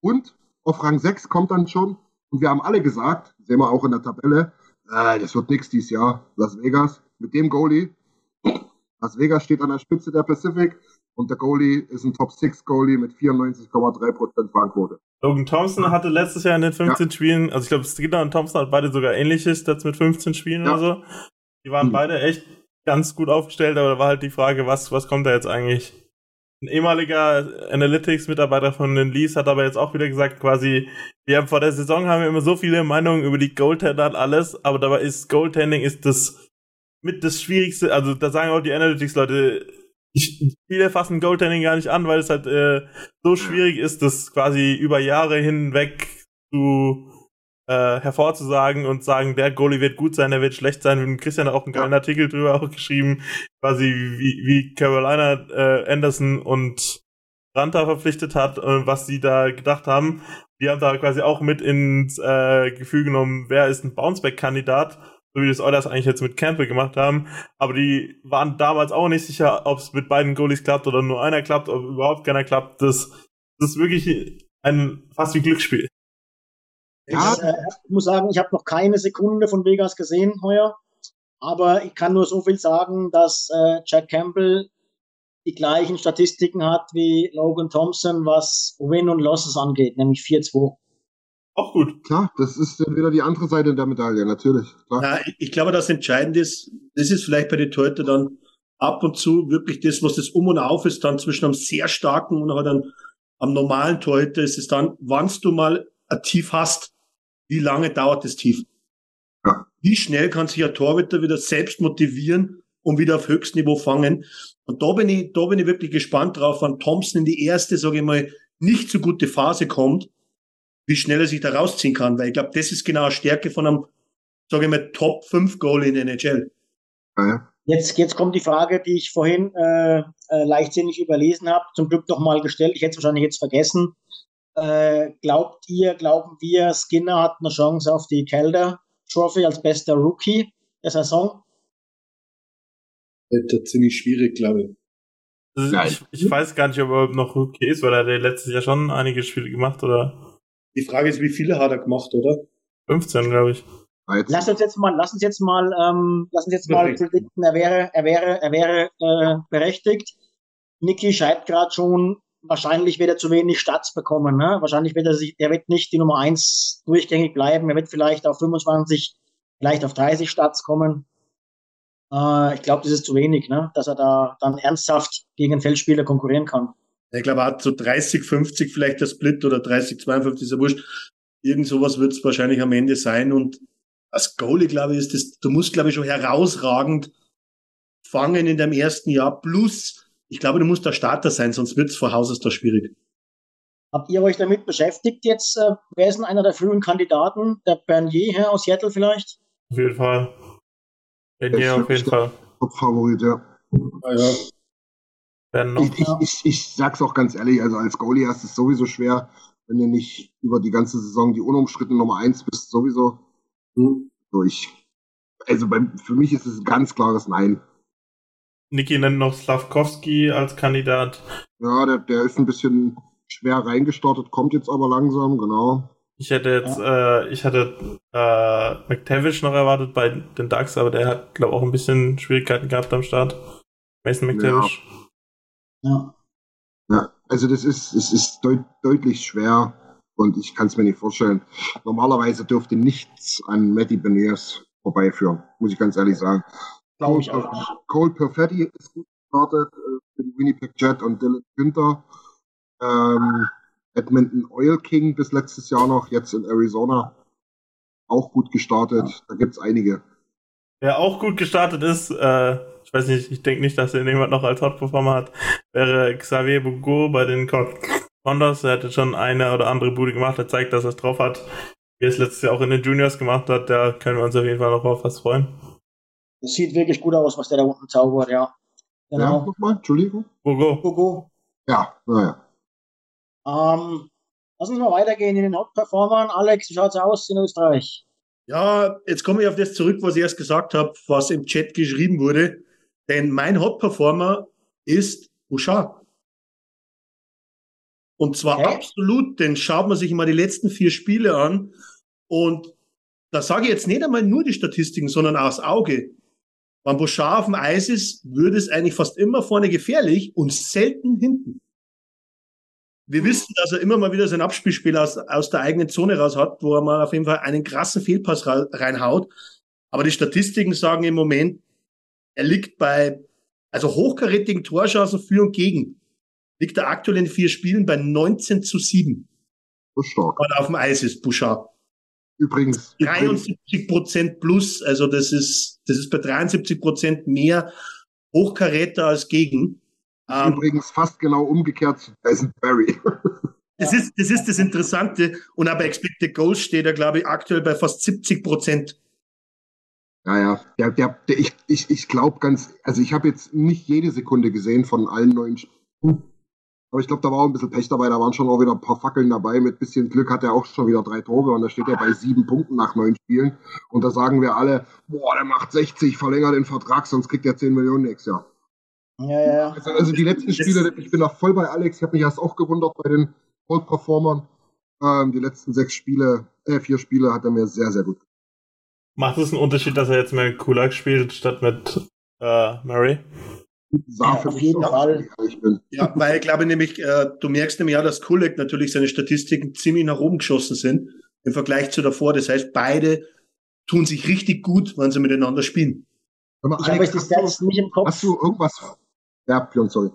und auf Rang 6 kommt dann schon. Und wir haben alle gesagt, sehen wir auch in der Tabelle, äh, das wird nichts dieses Jahr. Las Vegas mit dem Goalie. Las Vegas steht an der Spitze der Pacific und der Goalie ist ein Top 6 Goalie mit 94,3% Fangquote. Logan Thompson hatte letztes Jahr in den 15 ja. Spielen, also ich glaube, Skinner und Thompson hat beide sogar ähnliche Stats mit 15 Spielen ja. oder so. Die waren mhm. beide echt ganz gut aufgestellt, aber da war halt die Frage, was, was kommt da jetzt eigentlich? Ein ehemaliger Analytics-Mitarbeiter von den Lees hat aber jetzt auch wieder gesagt, quasi, wir haben vor der Saison haben wir immer so viele Meinungen über die Goaltender und alles, aber dabei ist Goaltending ist das mit das Schwierigste, also da sagen auch die Analytics-Leute, viele fassen Goaltending gar nicht an, weil es halt äh, so schwierig ist, das quasi über Jahre hinweg zu äh, hervorzusagen und sagen, der Goalie wird gut sein, der wird schlecht sein. Und Christian hat auch einen geilen ja. Artikel drüber auch geschrieben, quasi wie, wie Carolina äh, Anderson und Ranta verpflichtet hat und was sie da gedacht haben. Die haben da quasi auch mit ins äh, Gefühl genommen, wer ist ein Bounceback-Kandidat, so wie das Oilers eigentlich jetzt mit Campbell gemacht haben. Aber die waren damals auch nicht sicher, ob es mit beiden Goalies klappt oder nur einer klappt, ob überhaupt keiner klappt. Das, das ist wirklich ein fast wie Glücksspiel. Ja. Ich, muss sagen, ich habe noch keine Sekunde von Vegas gesehen heuer. Aber ich kann nur so viel sagen, dass äh, Jack Campbell die gleichen Statistiken hat wie Logan Thompson, was Win und Losses angeht, nämlich 4-2. Auch gut. Klar, das ist wieder die andere Seite der Medaille, natürlich. Klar. Ja, ich glaube, das Entscheidende ist, das ist vielleicht bei den Torhüter dann ab und zu wirklich das, was das Um und Auf ist, dann zwischen einem sehr starken und halt einem, am normalen Torhüter ist es dann, wann du mal ein Tief hast, wie lange dauert das Tief? Ja. Wie schnell kann sich ein Torhüter wieder selbst motivieren und wieder auf höchstem Niveau fangen? Und da bin ich, da bin ich wirklich gespannt drauf, wenn Thompson in die erste, sage ich mal, nicht so gute Phase kommt, wie schnell er sich da rausziehen kann. Weil ich glaube, das ist genau eine Stärke von einem, sage ich mal, Top 5 Goal in der NHL. Ja. Jetzt, jetzt kommt die Frage, die ich vorhin äh, äh, leichtsinnig überlesen habe, zum Glück nochmal gestellt. Ich hätte es wahrscheinlich jetzt vergessen. Äh, glaubt ihr, glauben wir, Skinner hat eine Chance auf die Calder Trophy als bester Rookie der Saison? Das ist ziemlich schwierig, glaube ich. Also ich, ich, weiß gar nicht, ob er noch okay ist, weil er letztes Jahr schon einige Spiele gemacht, oder? Die Frage ist, wie viele hat er gemacht, oder? 15, glaube ich. Lass uns jetzt mal, lass uns jetzt mal, ähm, lass uns jetzt mal predikten, er wäre, er wäre, er wäre äh, berechtigt. Niki schreibt gerade schon, wahrscheinlich wird er zu wenig Stats bekommen. Ne? Wahrscheinlich wird er sich, er wird nicht die Nummer eins durchgängig bleiben. Er wird vielleicht auf 25, vielleicht auf 30 Stats kommen. Äh, ich glaube, das ist zu wenig, ne? dass er da dann ernsthaft gegen Feldspieler konkurrieren kann. Ich glaube, hat so 30, 50 vielleicht der Split oder 30, 52 ist ja wurscht. Irgend sowas wird es wahrscheinlich am Ende sein und als Goalie, glaube ich, ist das, du musst, glaube ich, schon herausragend fangen in deinem ersten Jahr. Plus, ich glaube, du musst der Starter sein, sonst wird es vor Haus aus da schwierig. Habt ihr euch damit beschäftigt jetzt? Äh, wer ist denn einer der frühen Kandidaten? Der Bernier hier aus Seattle vielleicht? Auf jeden Fall. Bernier auf jeden Fall. Top-Favorit, ja. Ah, ja. Ich, ich, ich, ich sag's auch ganz ehrlich, also als Goalie hast du es sowieso schwer, wenn du nicht über die ganze Saison die unumstrittene Nummer eins bist, sowieso. Hm. Durch. Also bei, für mich ist es ganz klares Nein. Niki nennt noch Slavkovski als Kandidat. Ja, der, der ist ein bisschen schwer reingestartet, kommt jetzt aber langsam, genau. Ich hätte jetzt, ja. äh, ich hatte äh, McTavish noch erwartet bei den Ducks, aber der hat, glaube ich, auch ein bisschen Schwierigkeiten gehabt am Start. Mason McTavish. Ja. Ja. ja. also das ist, es ist deut deutlich schwer und ich kann es mir nicht vorstellen. Normalerweise dürfte nichts an Matty Beniers vorbeiführen, muss ich ganz ehrlich sagen. Cole, ich auch. Cole Perfetti ist gut gestartet äh, für die Winnipeg Jet und Dylan Günther. Ähm, Edmonton Oil King bis letztes Jahr noch, jetzt in Arizona auch gut gestartet. Da gibt's einige. Wer auch gut gestartet ist, äh, ich weiß nicht, ich denke nicht, dass er jemand noch als Hot-Performer hat, wäre Xavier Bugo bei den Condors. Er hätte schon eine oder andere Bude gemacht, er zeigt, dass er es drauf hat. Wie er es letztes Jahr auch in den Juniors gemacht hat, da können wir uns auf jeden Fall noch auf was freuen. Das sieht wirklich gut aus, was der da unten zaubert, ja. Genau. Ja, nochmal, Entschuldigung. Bugo. Bugo. Ja, naja. Ähm, lass uns mal weitergehen in den Hauptperformern. Alex, wie schaut's aus in Österreich? Ja, jetzt komme ich auf das zurück, was ich erst gesagt habe, was im Chat geschrieben wurde. Denn mein Hot-Performer ist Bouchard. Und zwar Hä? absolut, denn schaut man sich mal die letzten vier Spiele an. Und da sage ich jetzt nicht einmal nur die Statistiken, sondern auch das Auge. Wenn Bouchard auf dem Eis ist, würde es eigentlich fast immer vorne gefährlich und selten hinten. Wir wissen, dass er immer mal wieder sein Abspielspiel aus, aus der eigenen Zone raus hat, wo er mal auf jeden Fall einen krassen Fehlpass reinhaut. Aber die Statistiken sagen im Moment, er liegt bei, also hochkarätigen Torchancen für und gegen, liegt er aktuell in vier Spielen bei 19 zu 7. Das stark. Er auf dem Eis ist, Bouchard. Übrigens. 73 Prozent plus, also das ist, das ist bei 73 Prozent mehr Hochkaräter als gegen. Um, ähm, übrigens fast genau umgekehrt zu Tyson Barry. Das ist, das ist das Interessante. Und aber Expected Goals steht er, glaube ich, aktuell bei fast 70 Prozent. Ja, ja. Der, der, der, ich ich, ich glaube ganz, also ich habe jetzt nicht jede Sekunde gesehen von allen neuen Spielen. Aber ich glaube, da war auch ein bisschen Pech dabei. Da waren schon auch wieder ein paar Fackeln dabei. Mit bisschen Glück hat er auch schon wieder drei Tore und da steht er bei sieben Punkten nach neun Spielen. Und da sagen wir alle, boah, der macht 60, verlängert den Vertrag, sonst kriegt er 10 Millionen nächstes Jahr. Ja, ja. Also, also die letzten Spiele, ich bin da voll bei Alex, ich habe mich erst auch gewundert bei den Gold-Performern. Ähm, die letzten sechs Spiele, äh, vier Spiele hat er mir sehr, sehr gut. Macht es einen Unterschied, dass er jetzt mit Kulak spielt, statt mit äh, Murray? Ja, auf jeden Fall. Ja, weil ich glaube nämlich, äh, du merkst nämlich auch, dass Kulak natürlich seine Statistiken ziemlich nach oben geschossen sind im Vergleich zu davor. Das heißt, beide tun sich richtig gut, wenn sie miteinander spielen. Ich habe die Stats nicht im Kopf. Hast du irgendwas? Ja, Björn, sorry.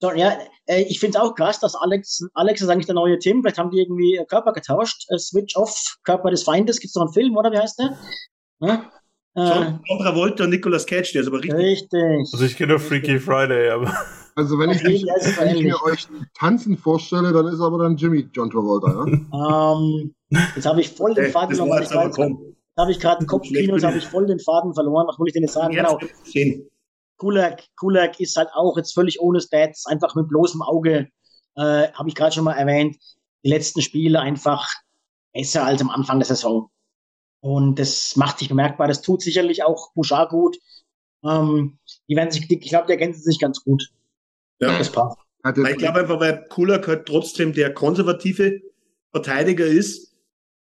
So, ja, äh, ich finde es auch krass, dass Alex, Alex ist eigentlich der neue Tim. Vielleicht haben die irgendwie Körper getauscht. Äh, Switch off, Körper des Feindes. Gibt es noch einen Film, oder wie heißt der? Ja? John äh, Travolta und Nicolas Cage, der ist aber richtig. Richtig. Also ich kenne nur Freaky Friday, aber. Also wenn ich, mich, wenn ich mir euch tanzen vorstelle, dann ist aber dann Jimmy John Travolta, ja? ähm, jetzt habe ich voll den Faden verloren. Da habe ich gerade einen Kopfkino, habe ich voll den Faden verloren. Was wollte ich denn jetzt sagen? Genau. Kulak, Kulak ist halt auch jetzt völlig ohne Stats, einfach mit bloßem Auge, äh, habe ich gerade schon mal erwähnt, die letzten Spiele einfach besser als am Anfang der Saison. Und das macht sich bemerkbar. Das tut sicherlich auch Bouchard gut. Ähm, die werden sich, ich glaube, die ergänzen sich ganz gut. Ja, das passt. Ich glaube einfach, weil Kulak halt trotzdem der konservative Verteidiger ist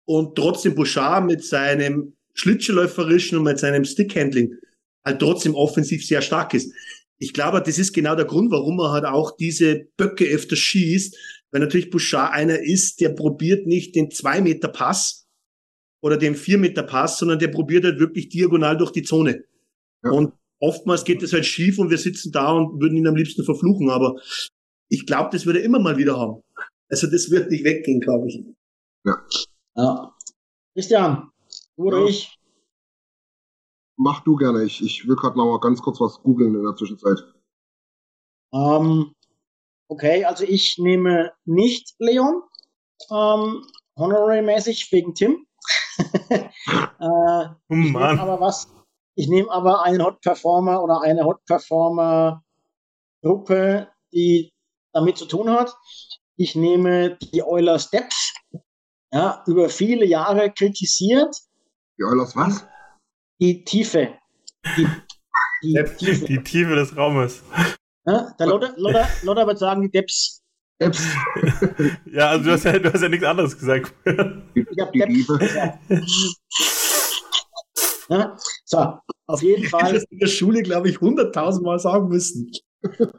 und trotzdem Bouchard mit seinem Schlittschuhläuferischen und mit seinem Stickhandling halt trotzdem offensiv sehr stark ist. Ich glaube, das ist genau der Grund, warum er halt auch diese Böcke öfter schießt, weil natürlich Bouchard einer ist, der probiert nicht den zwei Meter Pass oder den vier Meter Pass, sondern der probiert halt wirklich diagonal durch die Zone. Ja. Und oftmals geht das halt schief und wir sitzen da und würden ihn am liebsten verfluchen, aber ich glaube, das würde er immer mal wieder haben. Also das wird nicht weggehen, glaube ich. Ja. ja. Christian, du oder ja. ich? Mach du gerne. Ich, ich will gerade noch mal ganz kurz was googeln in der Zwischenzeit. Ähm, okay, also ich nehme nicht Leon. Ähm, Honorary-mäßig wegen Tim. äh, oh Mann. aber was, ich nehme aber einen Hot Performer oder eine Hot Performer Gruppe, die damit zu tun hat. Ich nehme die Euler Steps, ja, über viele Jahre kritisiert. Die Eulers was? Die Tiefe. Die, die, Tiefe. die Tiefe des Raumes. Ja, der Lotter, Lotter, Lotter wird sagen, die Deps. Deps. ja, also du hast ja, du hast ja nichts anderes gesagt. Ich hab Deps. Ja. So, auf jeden Fall. Das in der Schule, glaube ich, hunderttausend Mal sagen müssen.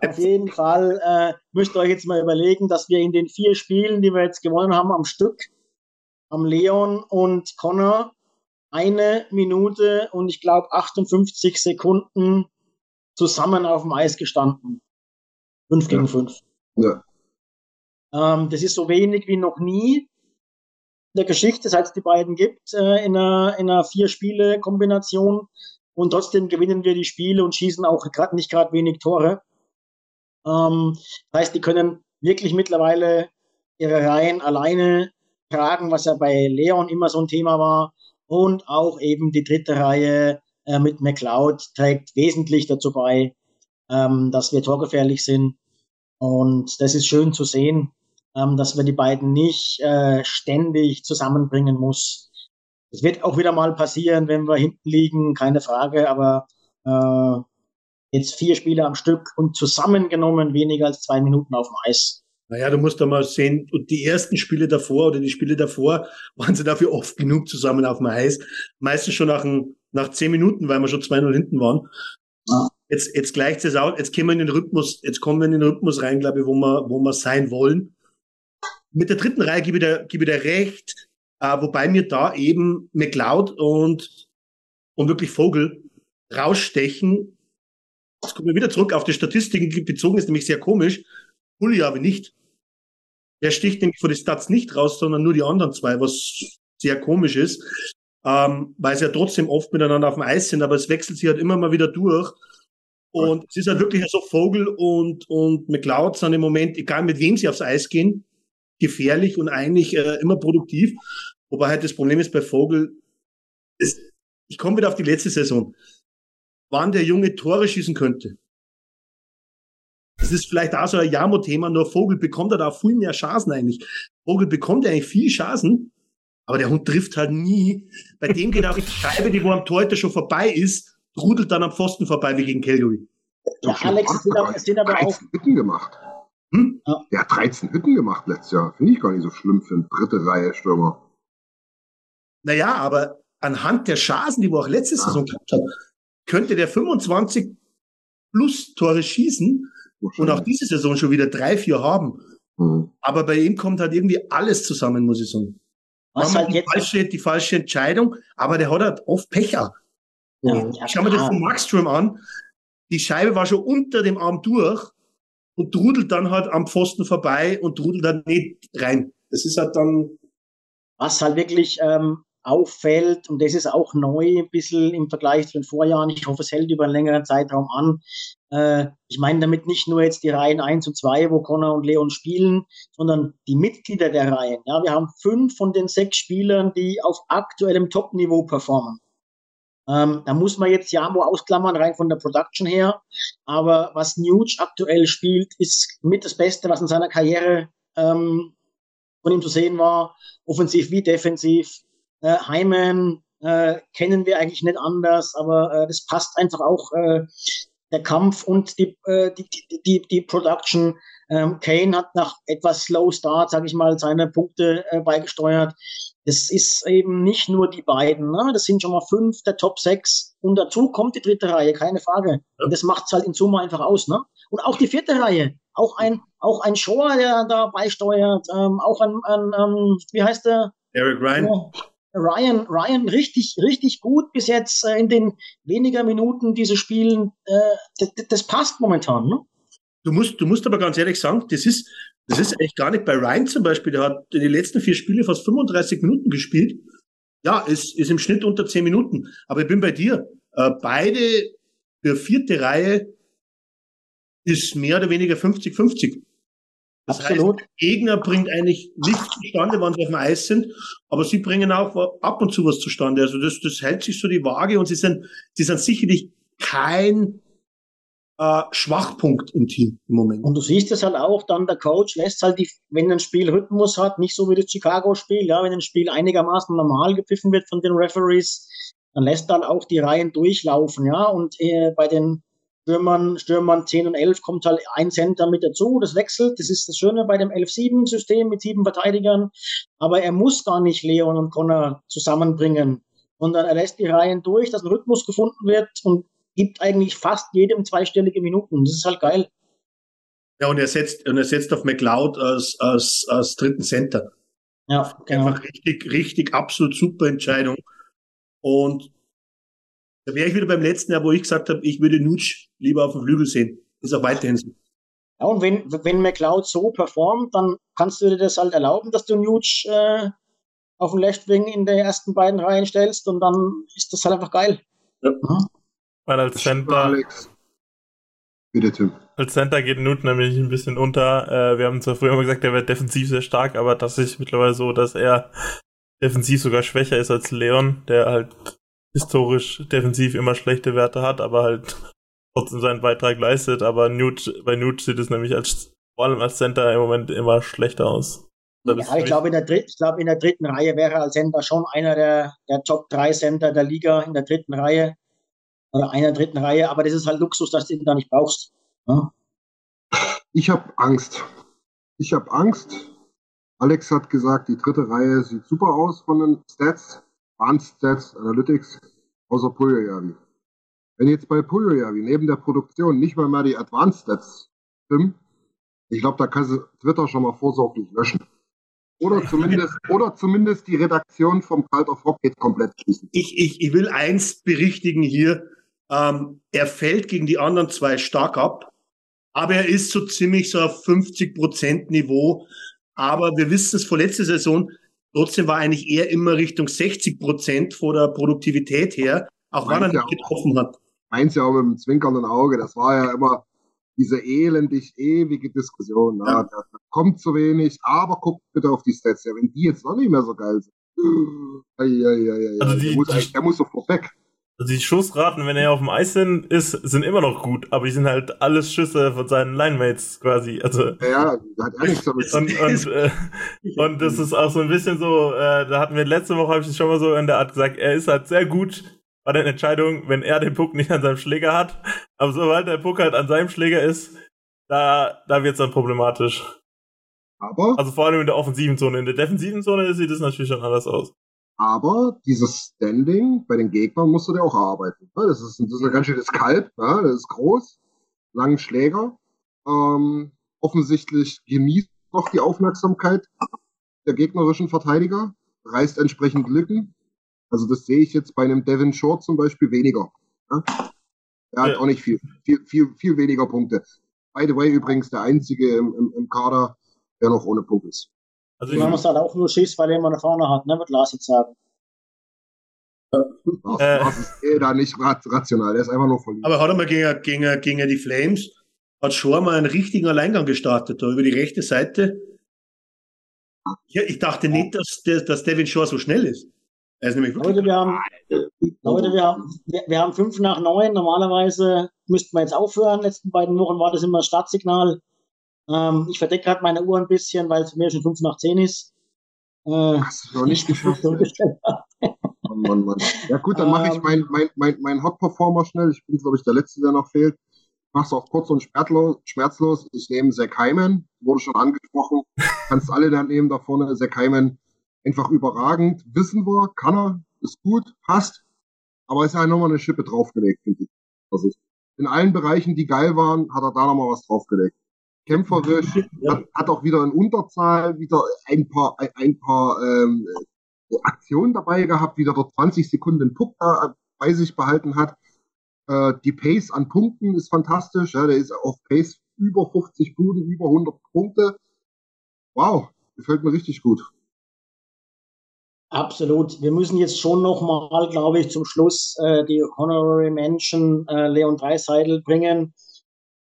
Auf jeden Fall äh, müsst ihr euch jetzt mal überlegen, dass wir in den vier Spielen, die wir jetzt gewonnen haben, am Stück, am Leon und Connor, eine Minute und ich glaube 58 Sekunden zusammen auf dem Eis gestanden. Fünf gegen fünf. Ja. Ähm, das ist so wenig wie noch nie in der Geschichte, seit es die beiden gibt, äh, in einer, in einer Vier-Spiele-Kombination. Und trotzdem gewinnen wir die Spiele und schießen auch grad, nicht gerade wenig Tore. Ähm, das heißt, die können wirklich mittlerweile ihre Reihen alleine tragen, was ja bei Leon immer so ein Thema war. Und auch eben die dritte Reihe äh, mit McLeod trägt wesentlich dazu bei, ähm, dass wir torgefährlich sind. Und das ist schön zu sehen, ähm, dass wir die beiden nicht äh, ständig zusammenbringen muss. Es wird auch wieder mal passieren, wenn wir hinten liegen, keine Frage, aber äh, jetzt vier Spiele am Stück und zusammengenommen weniger als zwei Minuten auf dem Eis. Naja, du musst da mal sehen, und die ersten Spiele davor oder die Spiele davor waren sie dafür oft genug zusammen auf dem Eis. Meistens schon nach, ein, nach zehn Minuten, weil wir schon 2-0 hinten waren. Ja. Jetzt, jetzt gleicht es aus, jetzt kommen wir in den Rhythmus, jetzt kommen wir in den Rhythmus rein, glaube ich, wo wir, wo wir sein wollen. Mit der dritten Reihe gebe ich dir, gebe ich dir recht, äh, wobei mir da eben McLeod und, und wirklich Vogel rausstechen. Jetzt kommen wir wieder zurück auf die Statistiken bezogen, ist nämlich sehr komisch. Pulli aber nicht. Der sticht nämlich von den Stats nicht raus, sondern nur die anderen zwei, was sehr komisch ist, ähm, weil sie ja trotzdem oft miteinander auf dem Eis sind, aber es wechselt sich halt immer mal wieder durch. Und es ist halt wirklich so, Vogel und, und McLeod sind im Moment, egal mit wem sie aufs Eis gehen, gefährlich und eigentlich äh, immer produktiv. Wobei halt das Problem ist bei Vogel, ist, ich komme wieder auf die letzte Saison, wann der Junge Tore schießen könnte. Das ist vielleicht auch so ein Jamo-Thema, nur Vogel bekommt er da viel mehr Chancen eigentlich. Vogel bekommt ja eigentlich viel Chancen, aber der Hund trifft halt nie. Bei dem geht auch die Scheibe, die wo am Torhüter schon vorbei ist, rudelt dann am Pfosten vorbei wie gegen Calgary. Ja, Alex, es sind aber, es sind aber auch... Gemacht. Hm? Ja. Der hat 13 Hütten gemacht letztes Jahr. Finde ich gar nicht so schlimm für eine dritte Reihe Stürmer. Naja, aber anhand der Chancen, die wir auch letzte ja. Saison gehabt haben, könnte der 25 plus Tore schießen und auch diese Saison schon wieder drei, vier haben. Mhm. Aber bei ihm kommt halt irgendwie alles zusammen, muss ich sagen. Was halt die, falsche, die falsche Entscheidung, aber der hat halt oft Pecher. Ja, ja, Schau mir das von Markström an. Die Scheibe war schon unter dem Arm durch und trudelt dann halt am Pfosten vorbei und trudelt dann nicht rein. Das ist halt dann. Was halt wirklich ähm, auffällt, und das ist auch neu ein bisschen im Vergleich zu den Vorjahren, ich hoffe, es hält über einen längeren Zeitraum an. Äh, ich meine damit nicht nur jetzt die Reihen 1 und 2, wo Connor und Leon spielen, sondern die Mitglieder der Reihen. Ja, wir haben fünf von den sechs Spielern, die auf aktuellem Top-Niveau performen. Ähm, da muss man jetzt Jamo ausklammern, rein von der Production her. Aber was Nuge aktuell spielt, ist mit das Beste, was in seiner Karriere ähm, von ihm zu sehen war, offensiv wie defensiv. Äh, Hyman äh, kennen wir eigentlich nicht anders, aber äh, das passt einfach auch. Äh, der Kampf und die, äh, die, die, die, die Production. Ähm, Kane hat nach etwas Slow Start, sage ich mal, seine Punkte äh, beigesteuert. Das ist eben nicht nur die beiden, ne? das sind schon mal fünf der Top sechs und dazu kommt die dritte Reihe, keine Frage. Und das macht es halt in Summe einfach aus. Ne? Und auch die vierte Reihe, auch ein, auch ein Shore, der da beisteuert, ähm, auch ein, ein, ein, wie heißt der? Eric Ryan. Ja, Ryan, Ryan richtig, richtig gut bis jetzt äh, in den weniger Minuten diese Spielen. Äh, das, das passt momentan. Ne? Du musst, du musst aber ganz ehrlich sagen, das ist, das ist eigentlich gar nicht bei Ryan zum Beispiel. Der hat in den letzten vier Spiele fast 35 Minuten gespielt. Ja, ist, ist im Schnitt unter 10 Minuten. Aber ich bin bei dir. Äh, beide für vierte Reihe ist mehr oder weniger 50-50. Das Absolut. Heißt, der Gegner bringt eigentlich nichts zustande, wenn sie auf dem Eis sind, aber sie bringen auch ab und zu was zustande. Also das, das hält sich so die Waage und sie sind, sie sind sicherlich kein äh, Schwachpunkt im Team im Moment. Und du siehst es halt auch, dann der Coach lässt halt die, wenn ein Spiel Rhythmus hat, nicht so wie das Chicago-Spiel, ja, wenn ein Spiel einigermaßen normal gepfiffen wird von den Referees, dann lässt dann auch die Reihen durchlaufen, ja, und äh, bei den Stürmern, Stürmern 10 und 11 kommt halt ein Center mit dazu, das wechselt, das ist das Schöne bei dem 11-7-System mit sieben Verteidigern, aber er muss gar nicht Leon und Connor zusammenbringen, sondern er lässt die Reihen durch, dass ein Rhythmus gefunden wird und gibt eigentlich fast jedem zweistellige Minuten. Das ist halt geil. Ja, und er setzt, und er setzt auf McLeod als, als, als dritten Center. Ja, genau. Einfach richtig, richtig absolut super Entscheidung. Und da wäre ich wieder beim letzten Jahr, wo ich gesagt habe, ich würde Nutsch lieber auf dem Flügel sehen. Ist auch weiterhin so. Ja, und wenn, wenn McLeod so performt, dann kannst du dir das halt erlauben, dass du Nutsch äh, auf dem Left Wing in der ersten beiden Reihen stellst und dann ist das halt einfach geil. Ja. Mhm. Weil als Center, Alex. Bitte, Tim. als Center geht Nut nämlich ein bisschen unter. Äh, wir haben zwar früher immer gesagt, er wäre defensiv sehr stark, aber das ist mittlerweile so, dass er defensiv sogar schwächer ist als Leon, der halt historisch defensiv immer schlechte Werte hat, aber halt trotzdem seinen Beitrag leistet. Aber Newt, bei Newt sieht es nämlich als, vor allem als Center im Moment immer schlechter aus. Ja, ich glaube, in, der dritt- ich glaube, in der dritten Reihe wäre er als Center schon einer der, der Top 3 Center der Liga in der dritten Reihe. Oder einer dritten Reihe, aber das ist halt Luxus, dass du ihn da nicht brauchst. Ja? Ich habe Angst. Ich habe Angst. Alex hat gesagt, die dritte Reihe sieht super aus von den Stats, Advanced Stats, Analytics, außer Puljojavi. Wenn jetzt bei Puljojavi neben der Produktion nicht mal mehr die Advanced Stats stimmen, ich glaube, da kannst du Twitter schon mal vorsorglich löschen. Oder zumindest, oder zumindest die Redaktion vom Cult of Rocket komplett schließen. Ich, ich, ich will eins berichtigen hier. Ähm, er fällt gegen die anderen zwei stark ab, aber er ist so ziemlich so auf 50 Prozent Niveau. Aber wir wissen es vor letzter Saison, trotzdem war eigentlich eher immer Richtung 60 Prozent vor der Produktivität her, auch wenn er nicht getroffen hat. Meins ja auch mit dem zwinkernden Auge, das war ja immer diese elendig ewige Diskussion. Ja. Ja. Da, kommt zu wenig, aber guckt bitte auf die Stats. Ja, wenn die jetzt noch nicht mehr so geil sind. Ei, ei, ei, ei, Also die- der, muss, der muss sofort weg. Also die Schussraten, wenn er auf dem Eis sind, ist, sind immer noch gut, aber die sind halt alles Schüsse von seinen Linemates quasi. Also Ja, hat nichts damit und, und, äh, und das ist auch so ein bisschen so, äh, da hatten wir letzte Woche, habe ich es schon mal so in der Art gesagt, er ist halt sehr gut bei der Entscheidung, wenn er den Puck nicht an seinem Schläger hat. Aber sobald der Puck halt an seinem Schläger ist, da, da wird's dann problematisch. Aber, Also vor allem in der offensiven Zone. In der defensiven Zone sieht es natürlich schon anders aus. Aber dieses Standing bei den Gegnern musst du dir auch erarbeiten. Ja, Das ist, das ist ein ganz schönes Kalb, ja, das ist groß, langen Schläger. Ähm, offensichtlich genießt noch die Aufmerksamkeit der gegnerischen Verteidiger, reißt entsprechend Lücken. Also das sehe ich jetzt bei einem Devin Short zum Beispiel weniger. Ja? Er hat Ja. auch nicht viel, viel, viel, viel weniger Punkte. By the way, übrigens der einzige im, im, im Kader, der noch ohne Punkt ist. Also haben uns halt auch nur Schiss, weil er immer eine Fahne hat, ne, wird Lars jetzt sagen. Äh. Lars ist eh da nicht rat- rational, der ist einfach nur verliebt. Aber hat er mal gegen, gegen, gegen die Flames, hat schon mal einen richtigen Alleingang gestartet, da über die rechte Seite. Ja, ich dachte nicht, dass, der, dass Devin Shore so schnell ist. Er ist nämlich Leute, wir haben, Leute, wir haben, wir, wir haben fünf nach neun. Normalerweise müssten wir jetzt aufhören. Letzten beiden Wochen war das immer Startsignal. Ähm, ich verdecke gerade meine Uhr ein bisschen, weil es mir schon fünf nach zehn ist. Äh, Hast du noch nicht geschafft? umgestellt habe. Mann, Mann, Mann. Ja gut, dann mache ich Ähm. mein, mein, mein, mein Hot Performer schnell. Ich bin, glaube ich, der Letzte, der noch fehlt. mach's auch kurz und schmerzlos. Ich nehme Zack Hyman, wurde schon angesprochen. Kannst alle dann nehmen da vorne. Zack Hyman einfach überragend. Wissen wir, kann er, ist gut, passt. Aber ist ja nochmal eine Schippe draufgelegt, finde ich. Also in allen Bereichen, die geil waren, hat er da nochmal was draufgelegt. Kämpferisch, hat, hat, auch wieder in Unterzahl wieder ein paar, ein paar ähm, Aktionen dabei gehabt, wieder dort 20 Sekunden Puck da bei sich behalten hat. Äh, die Pace an Punkten ist fantastisch. Ja, der ist auf Pace über 50 Buden, über 100 Punkte. Wow, gefällt mir richtig gut. Absolut. Wir müssen jetzt schon nochmal, glaube ich, zum Schluss äh, die Honorary Mention äh, Leon Dreiseidel bringen.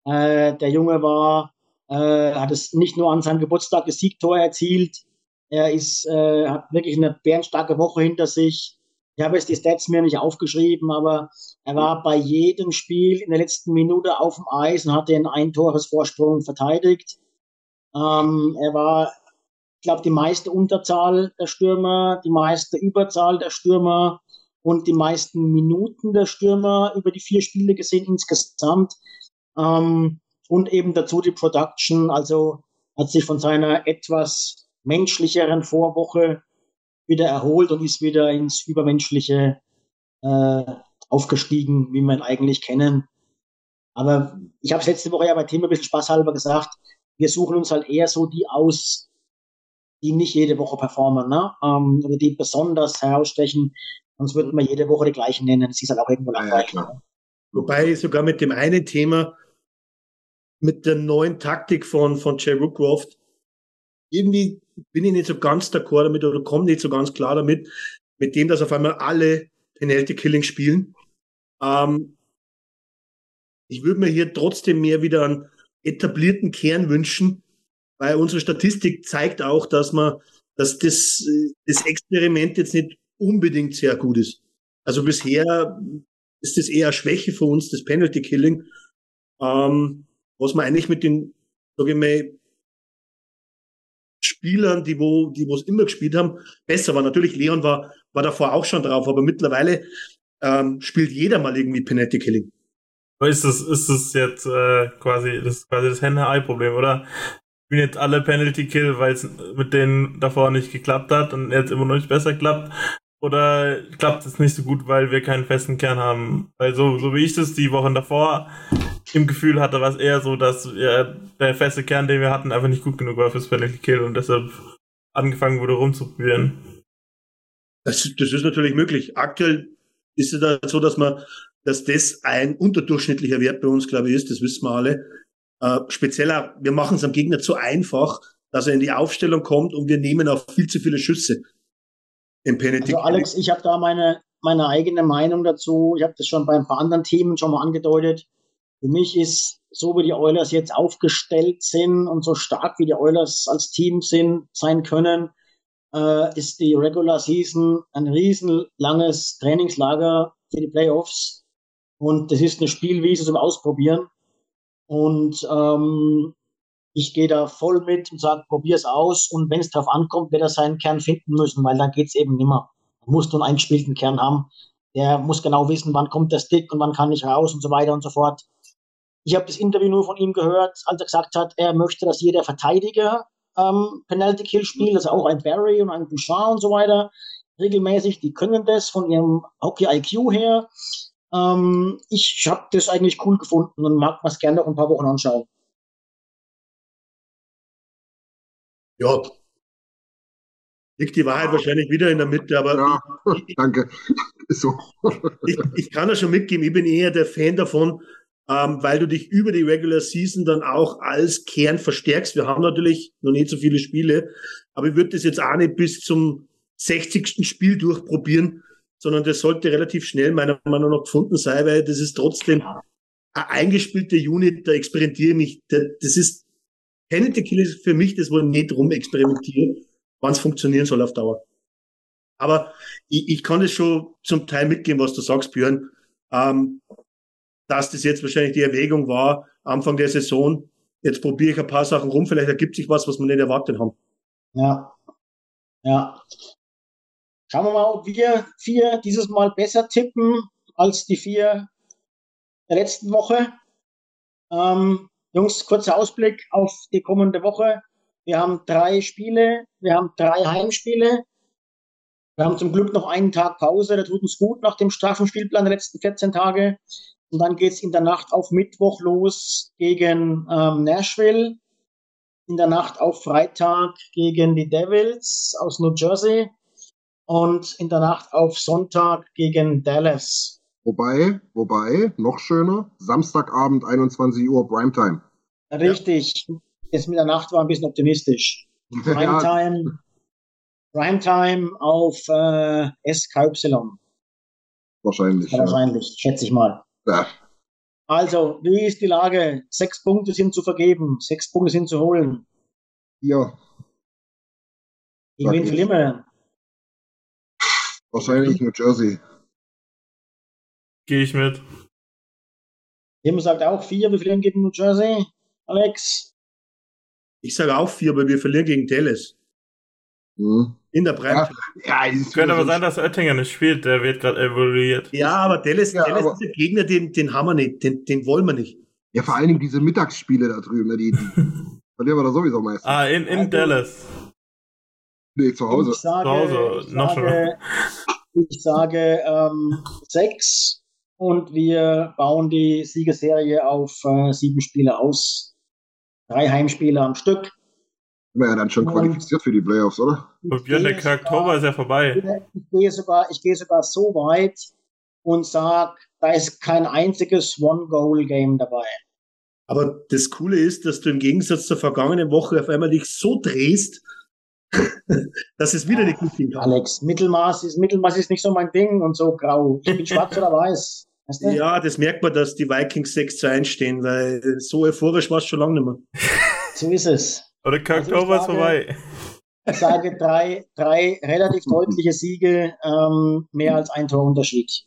Äh, der Junge war, äh, hat es nicht nur an seinem Geburtstag das Siegtor erzielt. Er ist, äh, hat wirklich eine bärenstarke Woche hinter sich. Ich habe jetzt die Stats mir nicht aufgeschrieben, aber er war bei jedem Spiel in der letzten Minute auf dem Eis und hat den ein Tores Vorsprung verteidigt. Ähm, er war ich glaube, die meiste Unterzahl der Stürmer, die meiste Überzahl der Stürmer und die meisten Minuten der Stürmer über die vier Spiele gesehen insgesamt. Ähm, und eben dazu die Production, also hat sich von seiner etwas menschlicheren Vorwoche wieder erholt und ist wieder ins Übermenschliche äh, aufgestiegen, wie wir ihn eigentlich kennen. Aber ich habe es letzte Woche ja bei Thema ein bisschen spaßhalber gesagt, wir suchen uns halt eher so die aus, die nicht jede Woche performen, ne? Ähm, oder die besonders herausstechen. Sonst würden wir jede Woche die gleichen nennen. Das ist halt auch irgendwo langweilig. Ja, Wobei sogar mit dem einen Thema, mit der neuen Taktik von, von Jay Rookcroft, irgendwie bin ich nicht so ganz d'accord damit oder komme nicht so ganz klar damit, mit dem, dass auf einmal alle Penalty Killing spielen. Ähm, ich würde mir hier trotzdem mehr wieder einen etablierten Kern wünschen, weil unsere Statistik zeigt auch, dass man, dass das, das Experiment jetzt nicht unbedingt sehr gut ist. Also bisher ist das eher Schwäche für uns, das Penalty Killing, ähm, was man eigentlich mit den, sage ich mal, Spielern, die wo, die es immer gespielt haben, besser war. Natürlich, Leon war, war davor auch schon drauf, aber mittlerweile ähm, spielt jeder mal irgendwie Penalty Killing. Ist das, ist das jetzt äh, quasi das quasi das Henne-Ei-Problem, oder? spielen jetzt alle Penalty Kill, weil es mit denen davor nicht geklappt hat und jetzt immer noch nicht besser klappt? Oder klappt es nicht so gut, weil wir keinen festen Kern haben? Weil so, so wie ich das die Wochen davor im Gefühl hatte, war es eher so, dass ja, der feste Kern, den wir hatten, einfach nicht gut genug war fürs Penalty Kill und deshalb angefangen wurde rumzuprobieren. Das, das ist natürlich möglich. Aktuell ist es da so, dass man, dass das ein unterdurchschnittlicher Wert bei uns, glaube ich, ist, das wissen wir alle. Äh, spezieller, wir machen es am Gegner zu einfach, dass er in die Aufstellung kommt und wir nehmen auch viel zu viele Schüsse. Im Also Alex, ich habe da meine, meine eigene Meinung dazu. Ich habe das schon bei ein paar anderen Themen schon mal angedeutet. Für mich ist, so wie die Oilers jetzt aufgestellt sind und so stark wie die Oilers als Team sind, sein können, äh, ist die Regular Season ein riesenlanges Trainingslager für die Playoffs. Und das ist eine Spielwiese zum Ausprobieren. Und ähm, ich gehe da voll mit und sage, probier's aus und wenn es darauf ankommt, wird er seinen Kern finden müssen, weil dann geht's eben nimmer. Man muss nur einen eingespielten Kern haben. Der muss genau wissen, wann kommt der Stick und wann kann ich raus und so weiter und so fort. Ich habe das Interview nur von ihm gehört, als er gesagt hat, er möchte, dass jeder Verteidiger ähm, Penalty Kill spielt, also auch ein Barry und ein Bouchard und so weiter regelmäßig. Die können das von ihrem Hockey IQ her. Ähm, ich habe das eigentlich cool gefunden und mag es gerne noch ein paar Wochen anschauen. Ja. Liegt die Wahrheit wahrscheinlich wieder in der Mitte, aber. Ja, ich, danke. So. ich, ich kann ja schon mitgeben, ich bin eher der Fan davon, ähm, weil du dich über die Regular Season dann auch als Kern verstärkst. Wir haben natürlich noch nicht so viele Spiele, aber ich würde das jetzt auch nicht bis zum 60. Spiel durchprobieren, sondern das sollte relativ schnell meiner Meinung nach gefunden sein, weil das ist trotzdem eine eingespielte Unit, da experimentiere ich mich. Das ist Penalty Kill ist für mich das, wo ich nicht rum experimentiere, wann es funktionieren soll auf Dauer. Aber ich, ich kann das schon zum Teil mitgehen, was du sagst, Björn, ähm, dass das jetzt wahrscheinlich die Erwägung war, Anfang der Saison, jetzt probiere ich ein paar Sachen rum, vielleicht ergibt sich was, was wir nicht erwartet haben. Ja. Ja. Schauen wir mal, ob wir vier dieses Mal besser tippen als die vier der letzten Woche. Ähm, Jungs, kurzer Ausblick auf die kommende Woche. Wir haben drei Spiele, wir haben drei Heimspiele. Wir haben zum Glück noch einen Tag Pause, der tut uns gut nach dem straffen Spielplan der letzten 14 Tage. Und dann geht's in der Nacht auf Mittwoch los gegen ähm, Nashville. In der Nacht auf Freitag gegen die Devils aus New Jersey. Und in der Nacht auf Sonntag gegen Dallas. Wobei, wobei, noch schöner, Samstagabend 21 Uhr Primetime. Richtig. Jetzt mit der Nacht war ein bisschen optimistisch. Primetime, Primetime auf äh, SKY. Wahrscheinlich. Ja, Ja. wahrscheinlich, schätze ich mal. Ja. Also, wie ist die Lage? Sechs Punkte sind zu vergeben, sechs Punkte sind zu holen. Hier, Gegen wen ich. verlieren wir? wahrscheinlich New Jersey. Gehe ich mit. Tim sagt auch vier, wir verlieren gegen New Jersey. Alex, Ich sage auch vier, aber wir verlieren gegen Dallas. Hm. In der Breite. Ja, es ist Könnte aber sein, dass Oettinger nicht spielt, der wird gerade evaluiert. Ja, aber Dallas, Ja, Dallas aber- ist der Gegner, den, den haben wir nicht, den, den wollen wir nicht. Ja, vor allen Dingen diese Mittagsspiele da drüben, ne, die, die verlieren wir da sowieso meistens. Ah, in, in Also- Dallas. Nee, zu Hause. ich sage, Zu Hause, ich noch sage, ich sage ähm, sechs und wir bauen die Siegerserie auf äh, sieben Spiele aus. Drei Heimspiele am Stück. Wir ja dann schon qualifiziert für die Playoffs, oder? Und Björn, der Oktober ist ja vorbei. Ich gehe sogar, ich gehe sogar so weit und sage, da ist kein einziges One-Goal-Game dabei. Aber das Coole ist, dass du im Gegensatz zur vergangenen Woche auf einmal dich so drehst, dass es wieder nicht gut kann. Alex, Mittelmaß ist, Mittelmaß ist nicht so mein Ding und so grau. Ich bin schwarz oder weiß. Weißt du? Ja, das merkt man, dass die Vikings 6 zu 1 stehen, weil so euphorisch war es schon lange nicht mehr. So ist es. Oder Also ich Oktober ist vorbei. Ich sage drei, drei relativ deutliche Siege, ähm, mehr als ein Torunterschied.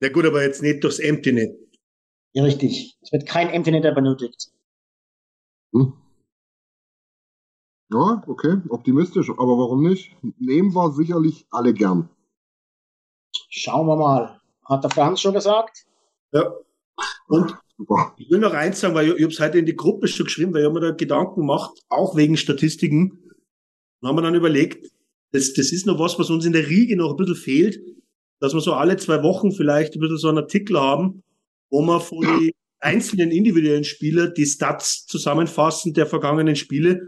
Ja gut, aber jetzt nicht durchs Empty Net. Ja, richtig. Es wird kein Empty Netter benötigt. Hm. Ja, okay, optimistisch, aber warum nicht? Nehmen wir sicherlich alle gern. Schauen wir mal. Hat der Franz schon gesagt? Ja. Und Super. ich will noch eins sagen, weil ich, ich habe es heute in die Gruppe schon geschrieben, weil ich mir da Gedanken gemacht, auch wegen Statistiken. Dann haben wir dann überlegt, das, das ist noch was, was uns in der Riege noch ein bisschen fehlt, dass wir so alle zwei Wochen vielleicht ein bisschen so einen Artikel haben, wo wir von den einzelnen individuellen Spieler die Stats zusammenfassen der vergangenen Spiele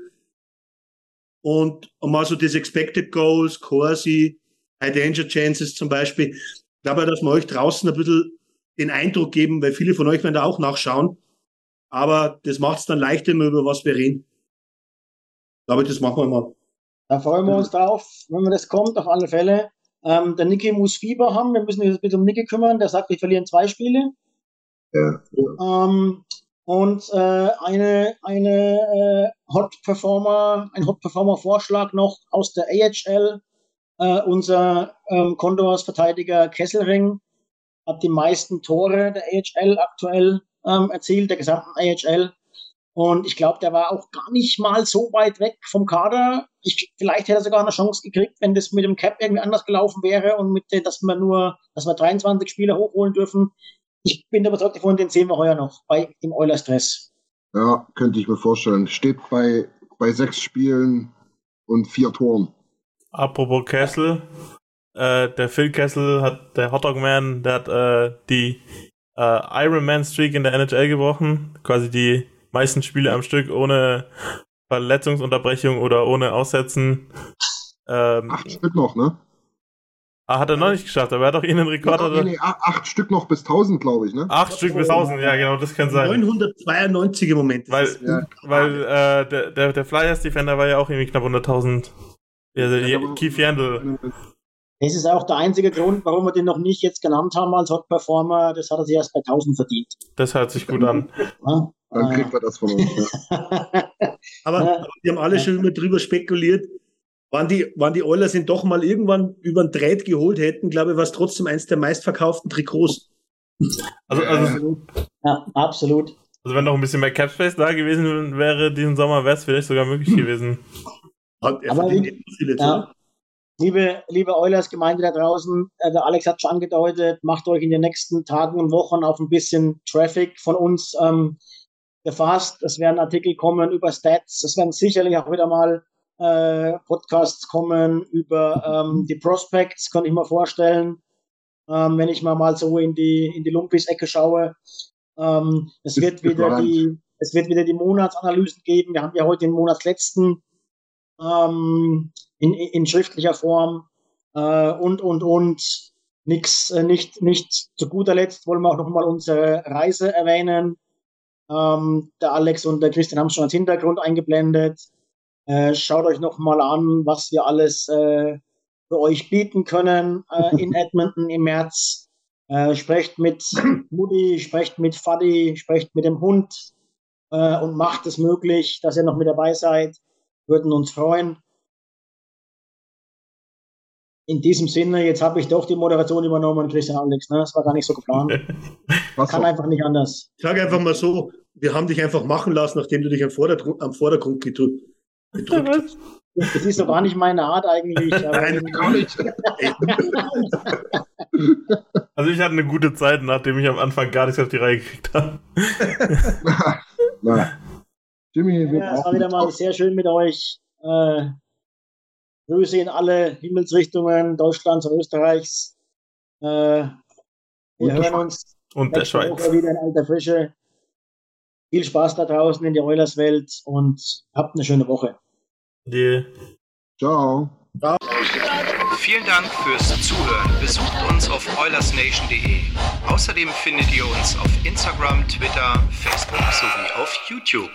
und mal so das Expected Goals, Corsi, High Danger Chances zum Beispiel. Ich glaube, dass wir euch draußen ein bisschen den Eindruck geben, weil viele von euch werden da auch nachschauen. Aber das macht es dann leichter, immer über was wir reden. Ich glaube, das machen wir mal. Da freuen wir uns drauf, wenn mir das kommt, auf alle Fälle. Ähm, der Niki muss Fieber haben. Wir müssen uns jetzt bitte um Niki kümmern. Der sagt, wir verlieren zwei Spiele. Ja. Ähm, und äh, eine, eine äh, Hot Performer, ein Hot Performer Vorschlag noch aus der AHL. Äh, unser ähm, Condors Verteidiger Kesselring hat die meisten Tore der AHL aktuell ähm, erzielt, der gesamten AHL. Und ich glaube, der war auch gar nicht mal so weit weg vom Kader. Ich, vielleicht hätte er sogar eine Chance gekriegt, wenn das mit dem Cap irgendwie anders gelaufen wäre und mit, den- dass wir nur, dass wir 23 Spieler hochholen dürfen. Ich bin überzeugt davon, den sehen wir heuer noch bei dem Euler Stress. Ja, könnte ich mir vorstellen. Steht bei, bei sechs Spielen und vier Toren. Apropos Kessel, äh, der Phil Kessel hat, der Hotdog-Man, der hat äh, die äh, Ironman-Streak in der NHL gebrochen. Quasi die meisten Spiele am Stück ohne Verletzungsunterbrechung oder ohne Aussetzen. Ähm, Acht Stück noch, ne? ah, hat er noch nicht geschafft, aber er hat doch ihnen einen Rekord. Ja, nee, nee, acht Stück noch bis 1000, glaube ich, ne? Acht Stück bis 1000, ja genau, das kann sein. 992 im Moment. Weil, Ja. weil äh, der, der, der Flyers Defender war ja auch irgendwie knapp unter 1000. Also, Ja, Keith Yandel. Das ist auch der einzige Grund, warum wir den noch nicht jetzt genannt haben als Hot Performer. Das hat er sich erst bei 1000 verdient. Das hört sich gut an. Ja? Dann Äh, kriegt er das von uns. Ja. Aber, aber wir haben alle schon immer drüber spekuliert, wann die, wann die Oilers ihn doch mal irgendwann über den Trade geholt hätten, glaube ich, war es trotzdem eins der meistverkauften Trikots. Also, also, ja, absolut. also wenn noch ein bisschen mehr Capspace da gewesen wäre diesen Sommer, wäre es vielleicht sogar möglich gewesen. Hat er Aber verdient Ja. Liebe, liebe Eulers-Gemeinde da draußen, äh, der Alex hat schon angedeutet, macht euch in den nächsten Tagen und Wochen auf ein bisschen Traffic von uns ähm, gefasst. Es werden Artikel kommen über Stats. Es werden sicherlich auch wieder mal äh, Podcasts kommen über ähm, die Prospects, kann ich mir vorstellen. Ähm, wenn ich mal mal so in die, in die Lumpis-Ecke schaue. Ähm, es wird wieder die, es wird wieder die Monatsanalysen geben. Wir haben ja heute den Monatsletzten ähm, in, in schriftlicher Form äh, und, und, und. Nix, äh, nicht, nicht zu guter Letzt wollen wir auch nochmal unsere Reise erwähnen. Ähm, der Alex und der Christian haben schon als Hintergrund eingeblendet. Äh, schaut euch nochmal an, was wir alles äh, für euch bieten können äh, in Edmonton im März. Äh, sprecht mit Mutti, sprecht mit Faddy, sprecht mit dem Hund äh, und macht es möglich, dass ihr noch mit dabei seid. Würden uns freuen. In diesem Sinne, jetzt habe ich doch die Moderation übernommen, Christian Alex. Ne? Das war gar nicht so geplant. Kann einfach nicht anders. Ich sage einfach mal so, wir haben dich einfach machen lassen, nachdem du dich am Vordergrund, am Vordergrund gedrückt, hast. Das ist doch gar nicht meine Art eigentlich. Nein, gar nicht. also ich hatte eine gute Zeit, nachdem ich am Anfang gar nichts auf die Reihe gekriegt habe. Jimmy, wir ja, es war wieder mal sehr schön mit euch. Äh, Grüße in alle Himmelsrichtungen Deutschlands und Österreichs. Äh, wir und hören uns und der Schweiz wieder in alter Frische. Viel Spaß da draußen in der Oilers-Welt und habt eine schöne Woche. Yeah. Ciao. Ciao. Vielen Dank fürs Zuhören. Besucht uns auf oilersnation.de. Außerdem findet ihr uns auf Instagram, Twitter, Facebook sowie auf YouTube.